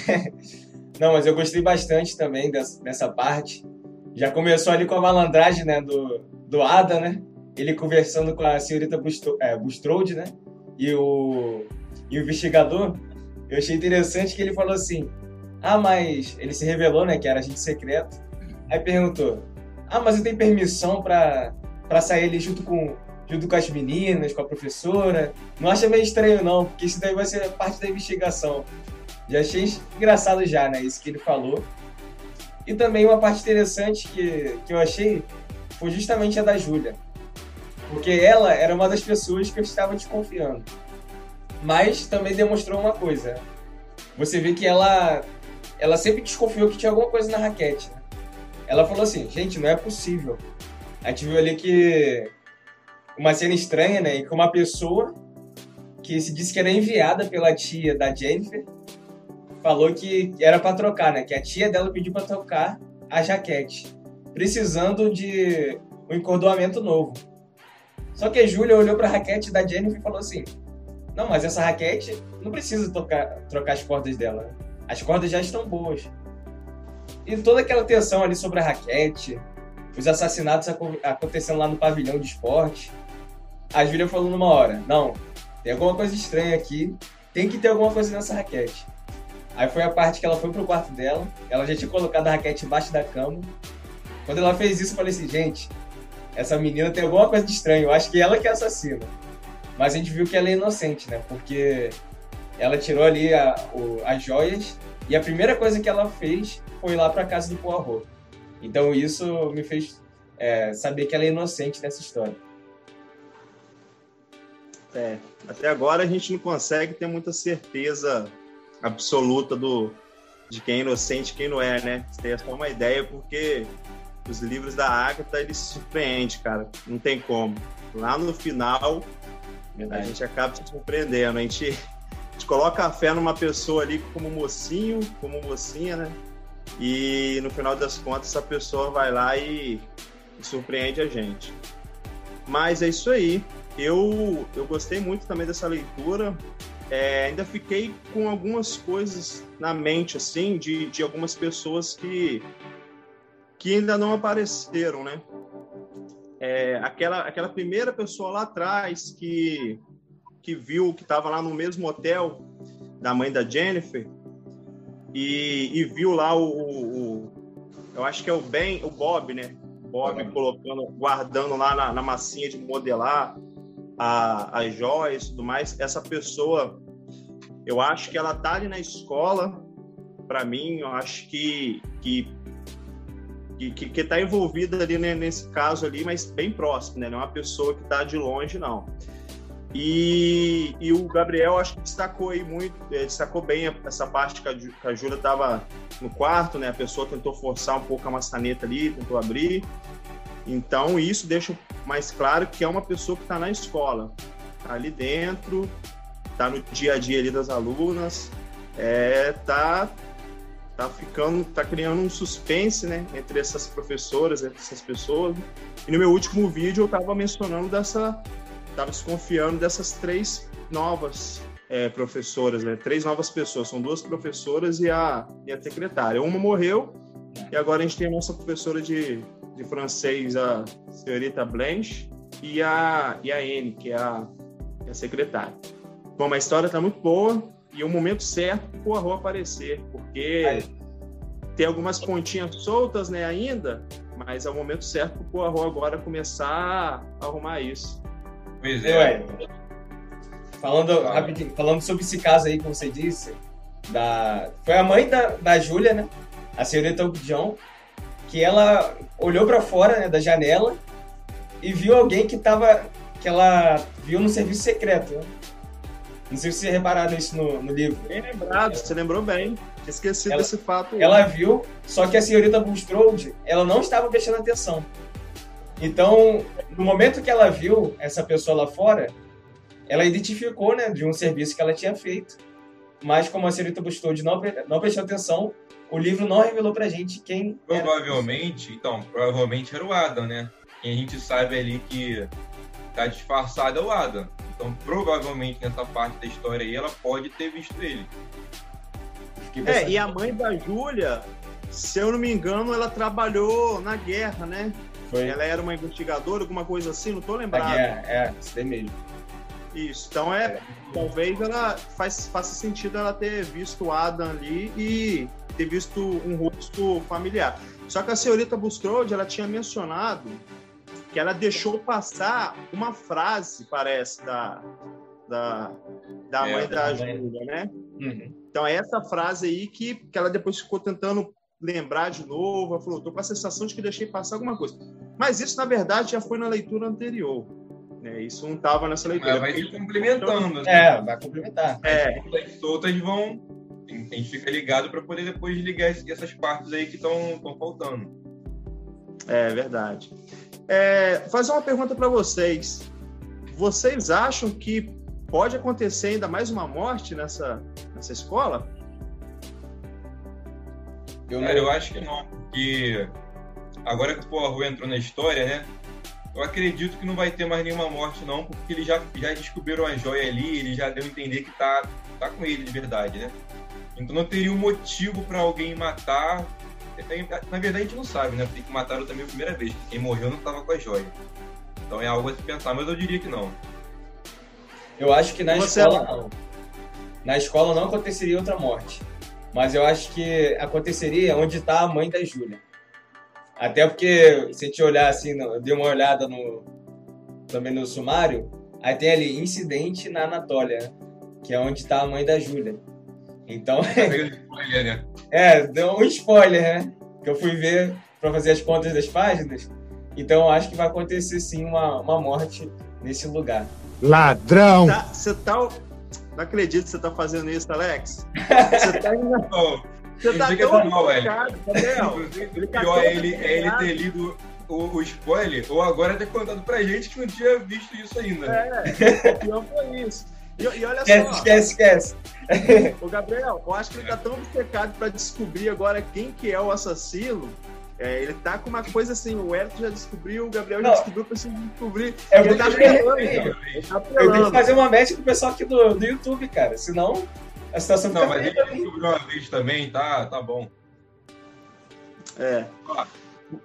Não, mas eu gostei bastante também dessa, dessa parte. Já começou ali com a malandragem, né, do, do Ada, né? ele conversando com a senhorita é, Bustrode, né? E o, e o investigador, eu achei interessante que ele falou assim: Ah, mas ele se revelou, né? Que era agente secreto. Aí perguntou: Ah, mas eu tenho permissão para sair ali junto com, junto com as meninas, com a professora? Não acha meio estranho, não, porque isso daí vai ser parte da investigação. Já achei engraçado já, né? Isso que ele falou. E também uma parte interessante que, que eu achei foi justamente a da Júlia Porque ela era uma das pessoas que eu estava desconfiando. Mas também demonstrou uma coisa. Você vê que ela, ela sempre desconfiou que tinha alguma coisa na raquete. Né? Ela falou assim, gente, não é possível. A gente viu ali que uma cena estranha, né? E que uma pessoa que se disse que era enviada pela tia da Jennifer falou que era para trocar, né? Que a tia dela pediu para trocar a jaquete, precisando de um encordoamento novo. Só que a Júlia olhou para a raquete da Jennifer e falou assim: Não, mas essa raquete não precisa trocar, trocar as cordas dela. As cordas já estão boas. E toda aquela tensão ali sobre a raquete, os assassinatos acontecendo lá no pavilhão de esporte. A Júlia falou numa hora: Não, tem alguma coisa estranha aqui, tem que ter alguma coisa nessa raquete. Aí foi a parte que ela foi pro quarto dela, ela já tinha colocado a raquete embaixo da cama. Quando ela fez isso, eu falei assim, gente, essa menina tem alguma coisa de estranho, eu acho que ela que é assassina. Mas a gente viu que ela é inocente, né? Porque ela tirou ali a, o, as joias e a primeira coisa que ela fez foi lá pra casa do Poirot. Então isso me fez é, saber que ela é inocente nessa história. É, até agora a gente não consegue ter muita certeza absoluta do, de quem é inocente e quem não é, né? Você tem só uma ideia, porque os livros da Agatha, eles surpreendem, cara. Não tem como. Lá no final, Verdade. a gente acaba se surpreendendo. A gente, a gente coloca a fé numa pessoa ali como mocinho, como mocinha, né? E no final das contas, essa pessoa vai lá e, e surpreende a gente. Mas é isso aí. Eu, eu gostei muito também dessa leitura. É, ainda fiquei com algumas coisas na mente, assim, de, de algumas pessoas que, que ainda não apareceram, né? É, aquela, aquela primeira pessoa lá atrás que, que viu, que estava lá no mesmo hotel da mãe da Jennifer e, e viu lá o, o, eu acho que é o Ben, o Bob, né? Bob colocando, guardando lá na, na massinha de modelar a, as joias e tudo mais, essa pessoa, eu acho que ela tá ali na escola, para mim, eu acho que que que, que tá envolvida ali né, nesse caso ali, mas bem próximo, né? Não é uma pessoa que tá de longe, não. E, e o Gabriel acho que destacou aí muito, é, destacou bem essa parte que a, que a Júlia estava no quarto, né? A pessoa tentou forçar um pouco a maçaneta ali, tentou abrir. Então, isso deixa mais claro que é uma pessoa que está na escola, tá ali dentro, está no dia a dia ali das alunas, é, tá, tá ficando, tá criando um suspense, né, entre essas professoras, entre essas pessoas. E no meu último vídeo eu estava mencionando dessa, estava desconfiando dessas três novas é, professoras, né, três novas pessoas, são duas professoras e a, e a secretária. Uma morreu e agora a gente tem a nossa professora de de francês a senhorita Blanche e a, e a Anne, que é a, a secretária. Bom, a história está muito boa e o momento certo para o Poirot aparecer, porque Aí. tem algumas pontinhas soltas né, ainda, mas é o momento certo para o Poirot agora começar a arrumar isso. Pois é. Falando, rapidinho, falando sobre esse caso aí que você disse, da... foi a mãe da, da Júlia, né? A senhorita John, que ela olhou para fora né, da janela e viu alguém que tava que ela viu no serviço secreto. Né? Não sei se você repararam isso no, no livro. Bem lembrado, você lembrou bem. Esqueci ela, desse fato. Aí. Ela viu, só que a senhorita Bulstrode, ela não estava prestando atenção. Então, no momento que ela viu essa pessoa lá fora, ela identificou, né, de um serviço que ela tinha feito. Mas como a senhorita Bulstrode não, não prestou atenção, o livro não revelou pra gente quem. Provavelmente, era. então, provavelmente era o Adam, né? Quem a gente sabe ali que tá disfarçado é o Adam. Então, provavelmente nessa parte da história aí, ela pode ter visto ele. É, e a mãe da Júlia, se eu não me engano, ela trabalhou na guerra, né? Foi. Ela era uma investigadora, alguma coisa assim, não tô lembrado. Na guerra, é, isso tem mesmo. Isso, então é, é. talvez ela faz, faça sentido ela ter visto o Adam ali e ter visto um rosto familiar. Só que a senhorita Buscrode, ela tinha mencionado que ela deixou passar uma frase, parece, da, da, da é, mãe da Júlia, né? Uhum. Então é essa frase aí que, que ela depois ficou tentando lembrar de novo. Ela falou, tô com a sensação de que deixei passar alguma coisa. Mas isso, na verdade, já foi na leitura anterior. Né? Isso não estava nessa leitura. Mas vai se complementando. Né? É, vai complementar. É. As soltas vão. A gente fica ligado para poder depois ligar essas partes aí que estão faltando. É verdade. É, fazer uma pergunta para vocês. Vocês acham que pode acontecer ainda mais uma morte nessa, nessa escola? Eu, eu acho que não, porque agora que o Poirot entrou na história, né? Eu acredito que não vai ter mais nenhuma morte, não, porque eles já, já descobriram a joia ali, ele já deu a entender que tá, tá com ele de verdade, né? Então não teria um motivo para alguém matar. Na verdade, a gente não sabe, né? Porque mataram também a primeira vez, quem morreu não estava com a joia. Então é algo a se pensar, mas eu diria que não. Eu acho que na Você escola não. Na escola não aconteceria outra morte. Mas eu acho que aconteceria onde está a mãe da Júlia. Até porque, se a gente olhar assim, eu dei uma olhada no, também no sumário, aí tem ali incidente na Anatólia, né? que é onde está a mãe da Júlia. Então. spoiler, né? É, deu um spoiler, né? Que eu fui ver para fazer as contas das páginas. Então eu acho que vai acontecer sim uma, uma morte nesse lugar. Ladrão! Você tá, tá, Não acredito que você tá fazendo isso, Alex. Você tá indo. Você tá tão mal, velho. O pior é ele, é ele ter lido o, o, spoiler, ou agora ter contado pra gente que não tinha visto isso ainda. É, o pior foi isso. E, e olha esquece, só. Esquece, esquece. O Gabriel, eu acho que ele tá tão obcecado pra descobrir agora quem que é o assassino. É, ele tá com uma coisa assim, o Hélio já descobriu, o Gabriel já não. descobriu, preciso descobrir. É ele, tá apelando, ele tá Eu tenho que fazer uma match com o pessoal aqui do, do YouTube, cara. Senão a situação Não, mas ele descobriu uma vez também, tá, tá bom. É. Ó,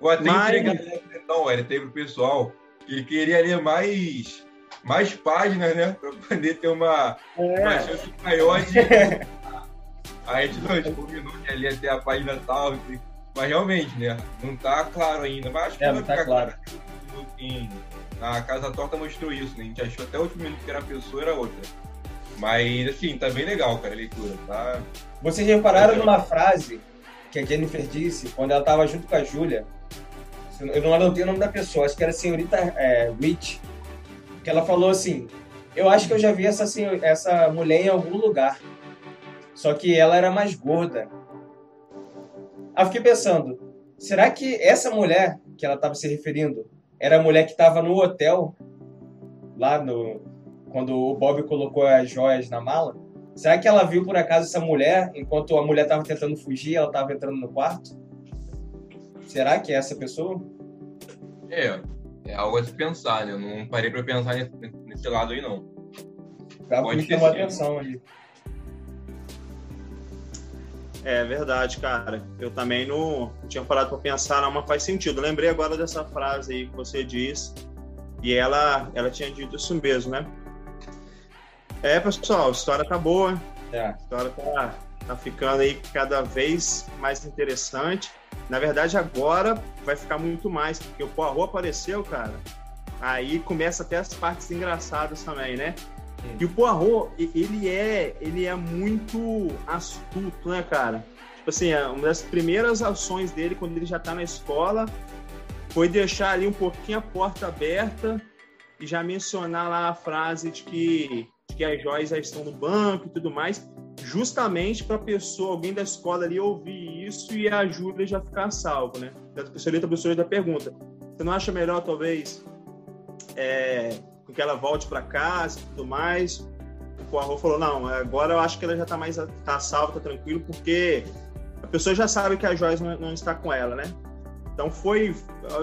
vou até mas... entregar então, ele teve pro pessoal que ele queria ler mais, mais páginas, né? Pra poder ter uma, é. uma chance maior de. a gente não combinou que ali até a página tal. Mas realmente, né? Não tá claro ainda. Mas acho que é, vai tá ficar claro. claro. Em, na Casa Torta mostrou isso, né? A gente achou até o último minuto que era a pessoa, era outra. Mas, assim, tá bem legal, cara, a leitura, tá? Vocês repararam tá numa frase que a Jennifer disse quando ela tava junto com a Júlia? Eu não anotei o nome da pessoa, acho que era a senhorita é, Rich. Que ela falou assim: Eu acho que eu já vi essa, essa mulher em algum lugar. Só que ela era mais gorda. Aí eu fiquei pensando: será que essa mulher que ela estava se referindo era a mulher que estava no hotel, lá no, quando o Bob colocou as joias na mala, será que ela viu por acaso essa mulher enquanto a mulher estava tentando fugir, ela estava entrando no quarto? Será que é essa pessoa? É, é algo a se pensar, né? Eu não parei para pensar nesse, nesse, lado aí, não. Pode me chamou atenção ali. É verdade, cara. Eu também não, tinha parado para pensar, não, mas faz sentido. lembrei agora dessa frase aí que você disse. E ela, ela tinha dito isso mesmo, né? É, pessoal, a história tá boa. É. A história tá, tá ficando aí cada vez mais interessante. Na verdade, agora vai ficar muito mais, porque o Poirot apareceu, cara. Aí começa até as partes engraçadas também, né? Sim. E o Poirot, ele é, ele é muito astuto, né, cara? Tipo assim, uma das primeiras ações dele quando ele já tá na escola foi deixar ali um pouquinho a porta aberta e já mencionar lá a frase de que que as joias já estão no banco e tudo mais, justamente para a pessoa, alguém da escola ali ouvir isso e a Júlia já ficar salvo, né? Tanto que o senhorita professor da pergunta, você não acha melhor talvez é, que ela volte para casa e tudo mais? O Poirot falou, não, agora eu acho que ela já está mais tá salva, tá tranquilo, porque a pessoa já sabe que a Joyce não, não está com ela, né? Então foi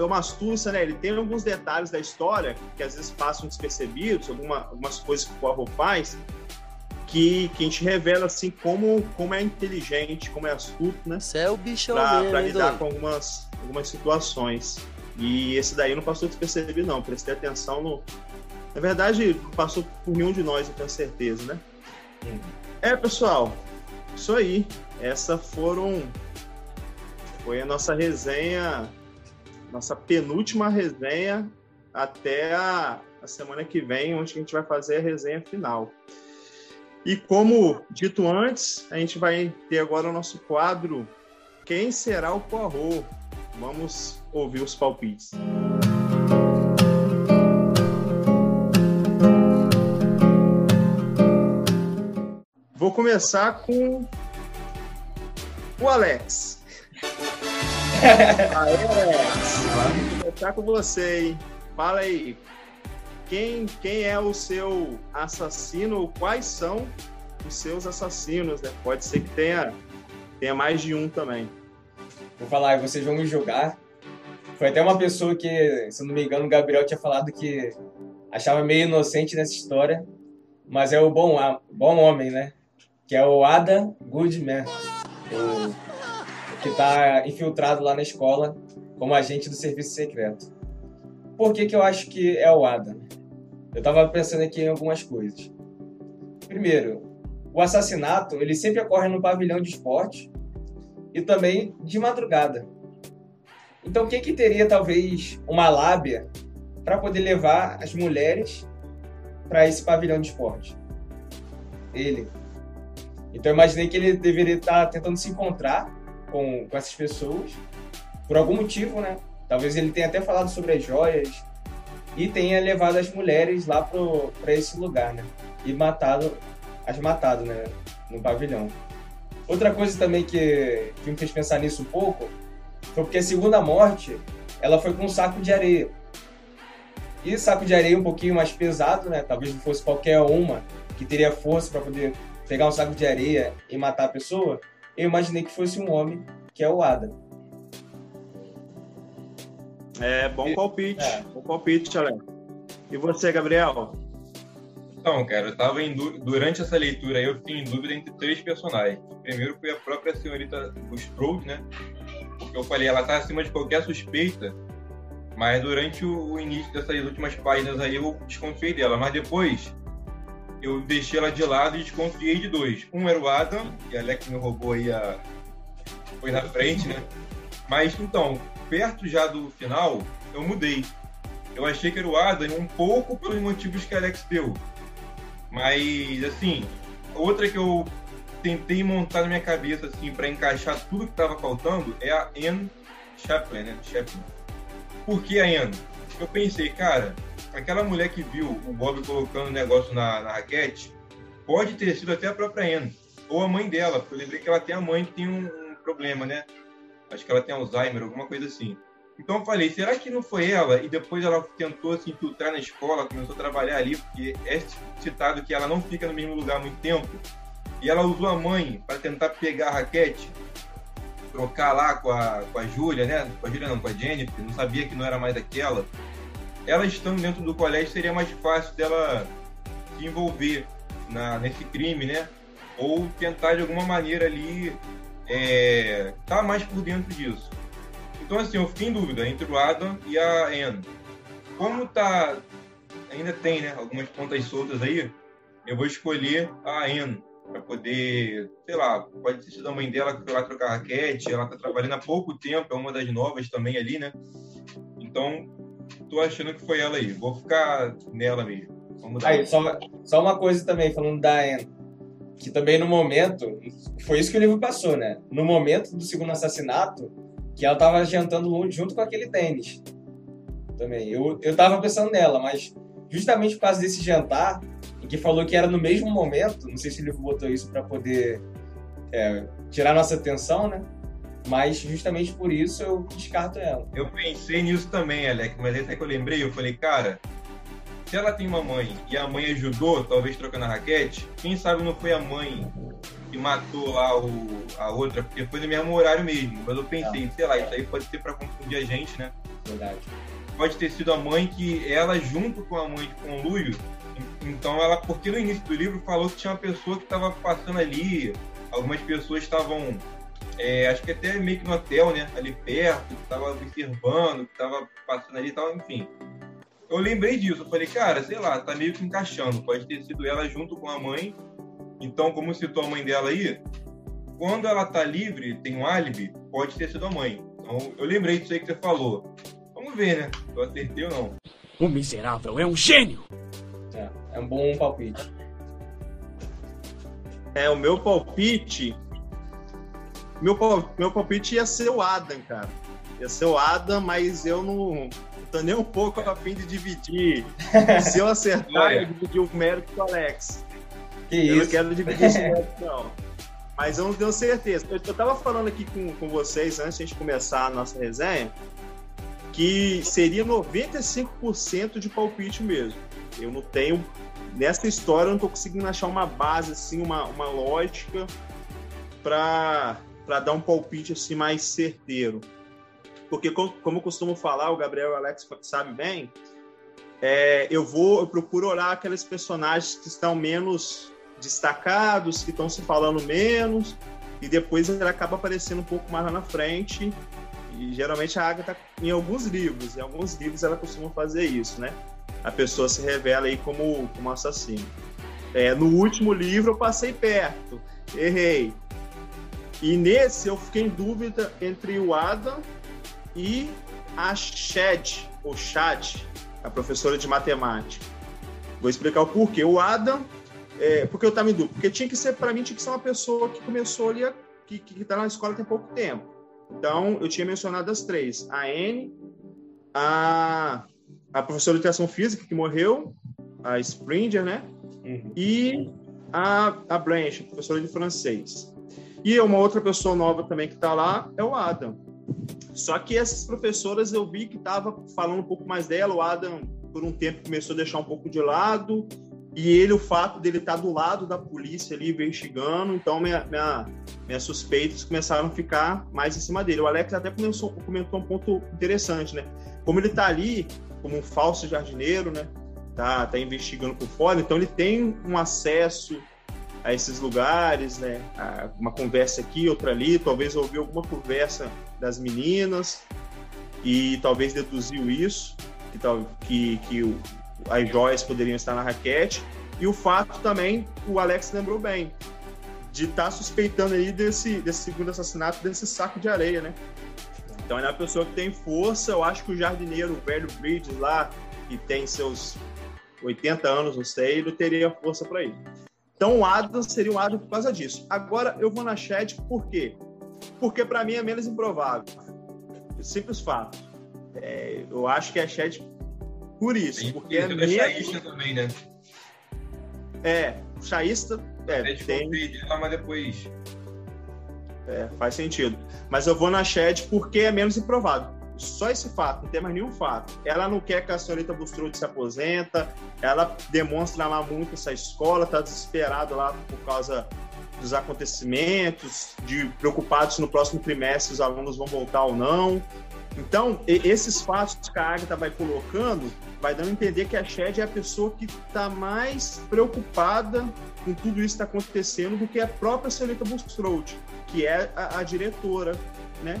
uma astúcia, né? Ele tem alguns detalhes da história que às vezes passam despercebidos, alguma, algumas coisas que o Poirot faz, que, que a gente revela assim como, como é inteligente, como é astuto, né? Você é o bichão pra, mesmo, pra lidar com algumas, algumas situações. E esse daí não passou despercebido, não. Prestei atenção no. Na verdade, passou por nenhum de nós, eu tenho certeza, né? Hum. É, pessoal, isso aí. Essas foram foi a nossa resenha, nossa penúltima resenha até a, a semana que vem, onde a gente vai fazer a resenha final. E como dito antes, a gente vai ter agora o nosso quadro Quem será o Poirot? Vamos ouvir os palpites. Vou começar com o Alex. Aê, Alex, vamos começar com você, hein? Fala aí, quem, quem é o seu assassino ou quais são os seus assassinos, né? Pode ser que tenha, tenha mais de um também. Vou falar, vocês vão me julgar. Foi até uma pessoa que, se não me engano, o Gabriel tinha falado que achava meio inocente nessa história, mas é o bom, bom homem, né? Que é o Ada Goodman, o, que está infiltrado lá na escola como agente do serviço secreto. Por que, que eu acho que é o Ada? Eu estava pensando aqui em algumas coisas. Primeiro, o assassinato ele sempre ocorre no pavilhão de esporte e também de madrugada. Então, quem que teria talvez uma lábia para poder levar as mulheres para esse pavilhão de esporte? Ele. Então, eu imaginei que ele deveria estar tá tentando se encontrar com, com essas pessoas por algum motivo, né? Talvez ele tenha até falado sobre as joias e tenha levado as mulheres lá para esse lugar, né? E matado, as matado, né? No pavilhão. Outra coisa também que, que me fez pensar nisso um pouco foi porque a segunda morte, ela foi com um saco de areia. E saco de areia um pouquinho mais pesado, né? Talvez não fosse qualquer uma que teria força para poder pegar um saco de areia e matar a pessoa. Eu imaginei que fosse um homem, que é o Ada. É, bom palpite. É. Bom palpite, Alex. E você, Gabriel? Então, cara, eu tava em durante essa leitura aí, eu fiquei em dúvida entre três personagens. Primeiro foi a própria senhorita Strode, né? Porque eu falei, ela tá acima de qualquer suspeita, mas durante o, o, início dessas últimas páginas aí eu desconfiei dela. Mas depois eu deixei ela de lado e desconfiei de dois. Um era o Adam, que a Alex me roubou aí a. Foi na frente, né? Mas então, perto já do final, eu mudei. Eu achei que era o Adam um pouco pelos motivos que Alex deu. Mas, assim, outra que eu tentei montar na minha cabeça, assim, para encaixar tudo que estava faltando é a Anne Chaplin, né? Chaplin. Por que a Anne? Eu pensei, cara, aquela mulher que viu o Bob colocando o negócio na, na raquete pode ter sido até a própria Anne. Ou a mãe dela, porque eu lembrei que ela tem a mãe que tem um, um problema, né? Acho que ela tem Alzheimer, alguma coisa assim. Então eu falei, será que não foi ela? E depois ela tentou se infiltrar na escola, começou a trabalhar ali, porque é citado que ela não fica no mesmo lugar há muito tempo. E ela usou a mãe para tentar pegar a raquete, trocar lá com a, com a Júlia, né? Com a Júlia não, com a Jennifer, não sabia que não era mais aquela. Ela estando dentro do colégio seria mais fácil dela se envolver na, nesse crime, né? Ou tentar de alguma maneira ali é, tá mais por dentro disso. Então, assim, eu fiquei em dúvida entre o Adam e a Anne. Como tá. Ainda tem, né? Algumas pontas soltas aí. Eu vou escolher a Anne para poder, sei lá, pode ter sido a mãe dela que foi lá trocar raquete, ela tá trabalhando há pouco tempo, é uma das novas também ali, né? Então, tô achando que foi ela aí. Vou ficar nela mesmo. Aí, só, só uma coisa também, falando da Anne que também no momento, foi isso que o livro passou, né? No momento do segundo assassinato, que ela tava jantando junto com aquele tênis. Também. Eu, eu tava pensando nela, mas justamente por causa desse jantar, em que falou que era no mesmo momento, não sei se o livro botou isso para poder é, tirar nossa atenção, né? Mas justamente por isso eu descarto ela. Eu pensei nisso também, Alex, mas até que eu lembrei, eu falei, cara, se ela tem uma mãe e a mãe ajudou, talvez trocando a raquete, quem sabe não foi a mãe que matou lá o, a outra, porque foi no mesmo horário mesmo. Mas eu pensei, sei lá, isso aí pode ser para confundir a gente, né? Verdade. Pode ter sido a mãe que ela, junto com a mãe de conluio, então ela, porque no início do livro falou que tinha uma pessoa que estava passando ali, algumas pessoas estavam, é, acho que até meio que no hotel, né? Ali perto, que estava observando, que estava passando ali e tal, enfim eu lembrei disso. Eu falei, cara, sei lá, tá meio que encaixando. Pode ter sido ela junto com a mãe. Então, como citou a mãe dela aí, quando ela tá livre, tem um álibi, pode ter sido a mãe. Então, eu lembrei disso aí que você falou. Vamos ver, né? Eu acertei ou não. O miserável é um gênio! É, é um bom palpite. É, o meu palpite. Meu, meu palpite ia ser o Adam, cara. Ia ser o Adam, mas eu não, tô nem um pouco a fim de dividir. Se eu acertar, eu dividir o mérito com o Alex. Que Eu isso? não quero dividir esse mérito, não. Mas eu não tenho certeza. Eu, eu tava falando aqui com, com vocês antes de a gente começar a nossa resenha que seria 95% de palpite mesmo. Eu não tenho. Nessa história, eu não tô conseguindo achar uma base, assim, uma, uma lógica para dar um palpite assim mais certeiro. Porque, co- como eu costumo falar, o Gabriel e o Alex sabe bem, é, eu vou, eu procuro olhar aqueles personagens que estão menos destacados, que estão se falando menos, e depois ele acaba aparecendo um pouco mais lá na frente. E geralmente a Agatha, em alguns livros, em alguns livros ela costuma fazer isso, né? A pessoa se revela aí como, como assassino. É, no último livro eu passei perto, errei. E nesse eu fiquei em dúvida entre o Adam e a Shed, ou Chad, a professora de matemática. Vou explicar o porquê. O Adam, é, porque eu estava em dúvida, porque tinha que ser, para mim, tinha que ser uma pessoa que começou ali, a- que está na escola tem pouco tempo. Então, eu tinha mencionado as três: a Anne, a, a professora de educação física que morreu, a Springer, né? Uhum. E a, a Blanche, professora de francês. E uma outra pessoa nova também que está lá é o Adam. Só que essas professoras eu vi que estava falando um pouco mais dela. O Adam, por um tempo, começou a deixar um pouco de lado. E ele, o fato dele estar do lado da polícia ali investigando, então minha, minha, minhas suspeitas começaram a ficar mais em cima dele. O Alex até começou, comentou um ponto interessante, né? Como ele está ali como um falso jardineiro, né? Tá, tá investigando por fora, então ele tem um acesso a esses lugares, né? A uma conversa aqui, outra ali, talvez ouviu alguma conversa das meninas e talvez deduziu isso, que, tal, que, que o, as joias poderiam estar na raquete. E o fato também, o Alex lembrou bem, de estar tá suspeitando aí desse, desse segundo assassinato, desse saco de areia, né? Então ele é uma pessoa que tem força. Eu acho que o jardineiro, o velho Bridges lá, que tem seus 80 anos, não sei, ele teria força para ir. Então o Adam seria um Adam por causa disso. Agora eu vou na Shed por quê? Porque para mim é menos improvável. Simples fato. É, eu acho que é a Shed por isso. Tem porque é menos... chaísta também, né? É, chaísta. É, É, tem, dela, mas depois. é, faz sentido. Mas eu vou na Shed porque é menos improvável. Só esse fato, não tem mais nenhum fato. Ela não quer que a senhorita Bustrud se aposenta, ela demonstra amar muito essa escola, tá desesperada lá por causa dos acontecimentos, de preocupados no próximo trimestre os alunos vão voltar ou não. Então, esses fatos que a Agatha vai colocando, vai dando a entender que a Shed é a pessoa que está mais preocupada com tudo isso que está acontecendo do que a própria senhorita Bustrode, que é a, a diretora, né?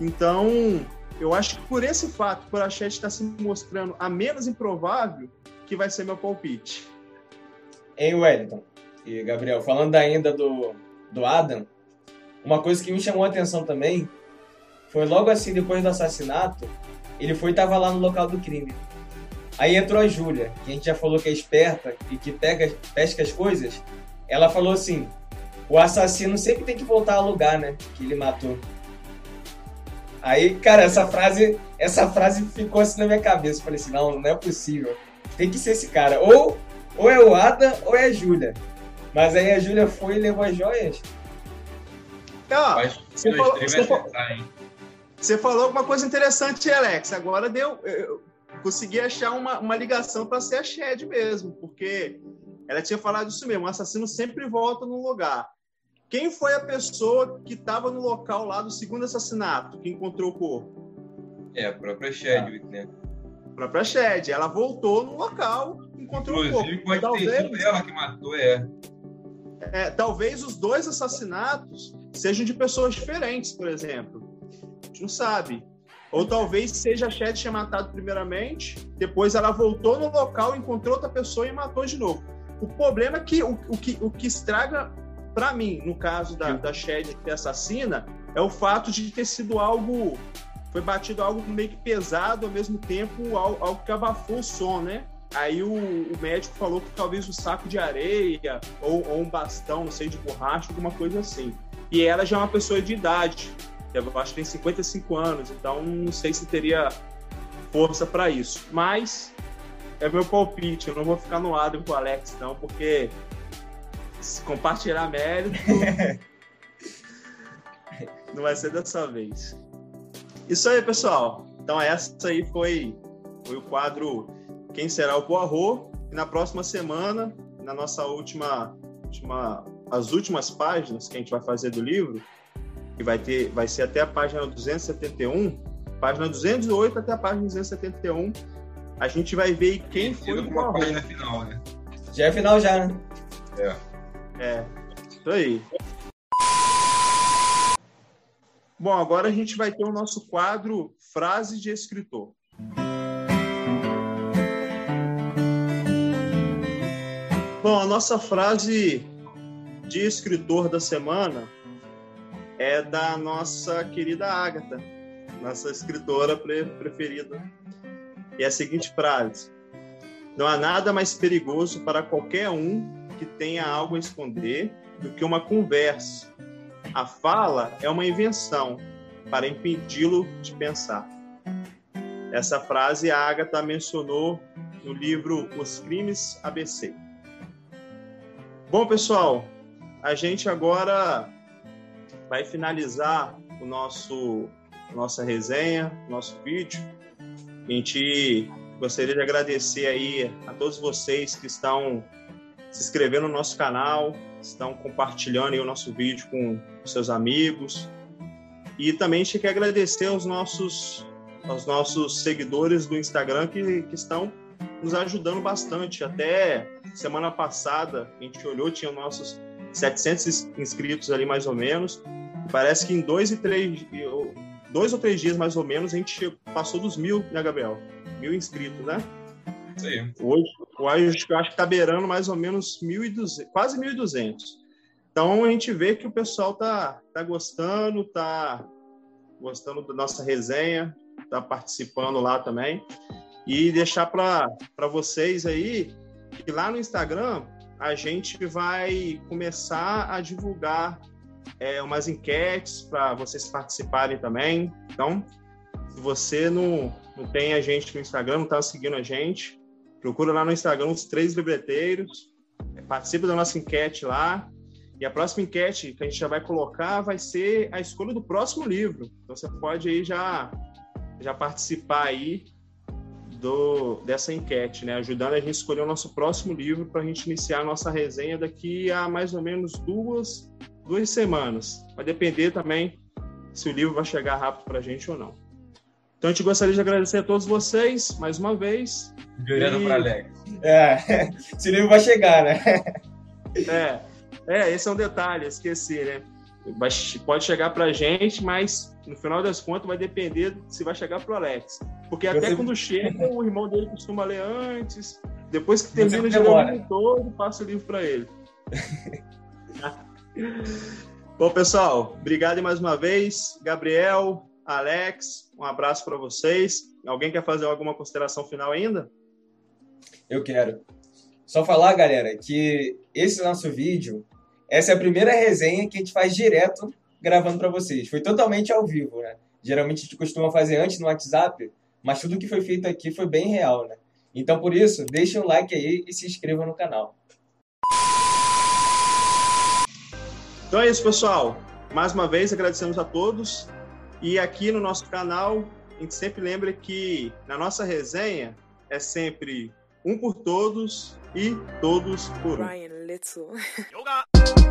Então, eu acho que por esse fato, por a estar se mostrando a menos improvável, que vai ser meu palpite. Em Wellington e Gabriel, falando ainda do, do Adam, uma coisa que me chamou a atenção também foi logo assim, depois do assassinato, ele foi e tava lá no local do crime. Aí entrou a Júlia, que a gente já falou que é esperta e que pega, pesca as coisas. Ela falou assim: o assassino sempre tem que voltar ao lugar, né? Que ele matou. Aí, cara, essa frase, essa frase ficou assim na minha cabeça. Eu falei assim, não, não é possível. Tem que ser esse cara. Ou, ou é o Adam ou é a Júlia. Mas aí a Júlia foi e levou as joias. Ah, Acho que você falou- você falou-? Você falou alguma coisa interessante, Alex. Agora deu. Eu consegui achar uma, uma ligação para ser a Shed mesmo, porque ela tinha falado isso mesmo. O assassino sempre volta no lugar. Quem foi a pessoa que estava no local lá do segundo assassinato, que encontrou o corpo? É, a própria Chadwick, né? A própria Shed. Ela voltou no local, encontrou Inclusive, o corpo. pode ter sido Talvez, ela que matou, é. é, talvez os dois assassinatos sejam de pessoas diferentes, por exemplo. A gente não sabe. Ou talvez seja a Shed tinha matado primeiramente, depois ela voltou no local, encontrou outra pessoa e matou de novo. O problema é que o, o que, o que estraga, para mim, no caso da, da Shed que assassina, é o fato de ter sido algo. Foi batido algo meio que pesado, ao mesmo tempo algo, algo que abafou o som, né? Aí o, o médico falou que talvez o saco de areia ou, ou um bastão, não sei, de borracha, alguma coisa assim. E ela já é uma pessoa de idade. Eu acho que tem 55 anos, então não sei se teria força para isso. Mas é meu palpite, eu não vou ficar no lado com o Alex, não, porque compartilhar mérito. não vai ser dessa vez. Isso aí, pessoal. Então, essa aí foi, foi o quadro Quem Será o Poirot. E na próxima semana, na nossa última, última, as últimas páginas que a gente vai fazer do livro, que vai, ter, vai ser até a página 271, página 208 até a página 271, a gente vai ver quem foi o uma página final, né? Já é final já, né? É. É, isso aí. Bom, agora a gente vai ter o nosso quadro Frase de Escritor. Bom, a nossa frase de escritor da semana é da nossa querida Agatha, nossa escritora preferida. E é a seguinte frase: Não há nada mais perigoso para qualquer um que tenha algo a esconder do que uma conversa. A fala é uma invenção para impedi-lo de pensar. Essa frase a Agatha mencionou no livro Os Crimes ABC. Bom, pessoal, a gente agora vai finalizar o nosso nossa resenha, nosso vídeo. A gente gostaria de agradecer aí a todos vocês que estão se inscrevendo no nosso canal, estão compartilhando o nosso vídeo com seus amigos. E também a gente quer agradecer aos nossos, aos nossos seguidores do Instagram que, que estão nos ajudando bastante. Até semana passada, a gente olhou, tinha nossos 700 inscritos ali mais ou menos. Parece que em dois e três, dois ou três dias mais ou menos, a gente passou dos mil, né, Gabriel? Mil inscritos, né? Hoje eu acho que está beirando mais ou menos 1.200, quase 1.200. Então a gente vê que o pessoal tá, tá gostando, tá gostando da nossa resenha, tá participando lá também. E deixar para vocês aí que lá no Instagram a gente vai começar a divulgar é, umas enquetes para vocês participarem também. Então, se você não, não tem a gente no Instagram, não está seguindo a gente, Procura lá no Instagram os três libreteiros, participa da nossa enquete lá. E a próxima enquete que a gente já vai colocar vai ser a escolha do próximo livro. Então você pode aí já, já participar aí do, dessa enquete, né? Ajudando a gente a escolher o nosso próximo livro para a gente iniciar a nossa resenha daqui a mais ou menos duas, duas semanas. Vai depender também se o livro vai chegar rápido para a gente ou não. Então a gente gostaria de agradecer a todos vocês mais uma vez. Olhando e... para Alex. É, esse livro vai chegar, né? É, é, esse é um detalhe, esqueci, né? Vai, pode chegar para a gente, mas no final das contas vai depender se vai chegar para o Alex. Porque até Você... quando chega, o irmão dele costuma ler antes. Depois que termina de ler o livro todo, passa o livro para ele. Bom, pessoal, obrigado mais uma vez. Gabriel, Alex, um abraço para vocês. Alguém quer fazer alguma consideração final ainda? Eu quero. Só falar, galera, que esse nosso vídeo, essa é a primeira resenha que a gente faz direto gravando para vocês. Foi totalmente ao vivo, né? Geralmente a gente costuma fazer antes no WhatsApp, mas tudo que foi feito aqui foi bem real, né? Então, por isso, deixem um like aí e se inscrevam no canal. Então é isso, pessoal. Mais uma vez, agradecemos a todos. E aqui no nosso canal, a gente sempre lembra que na nossa resenha é sempre um por todos e todos por um. Ryan Little.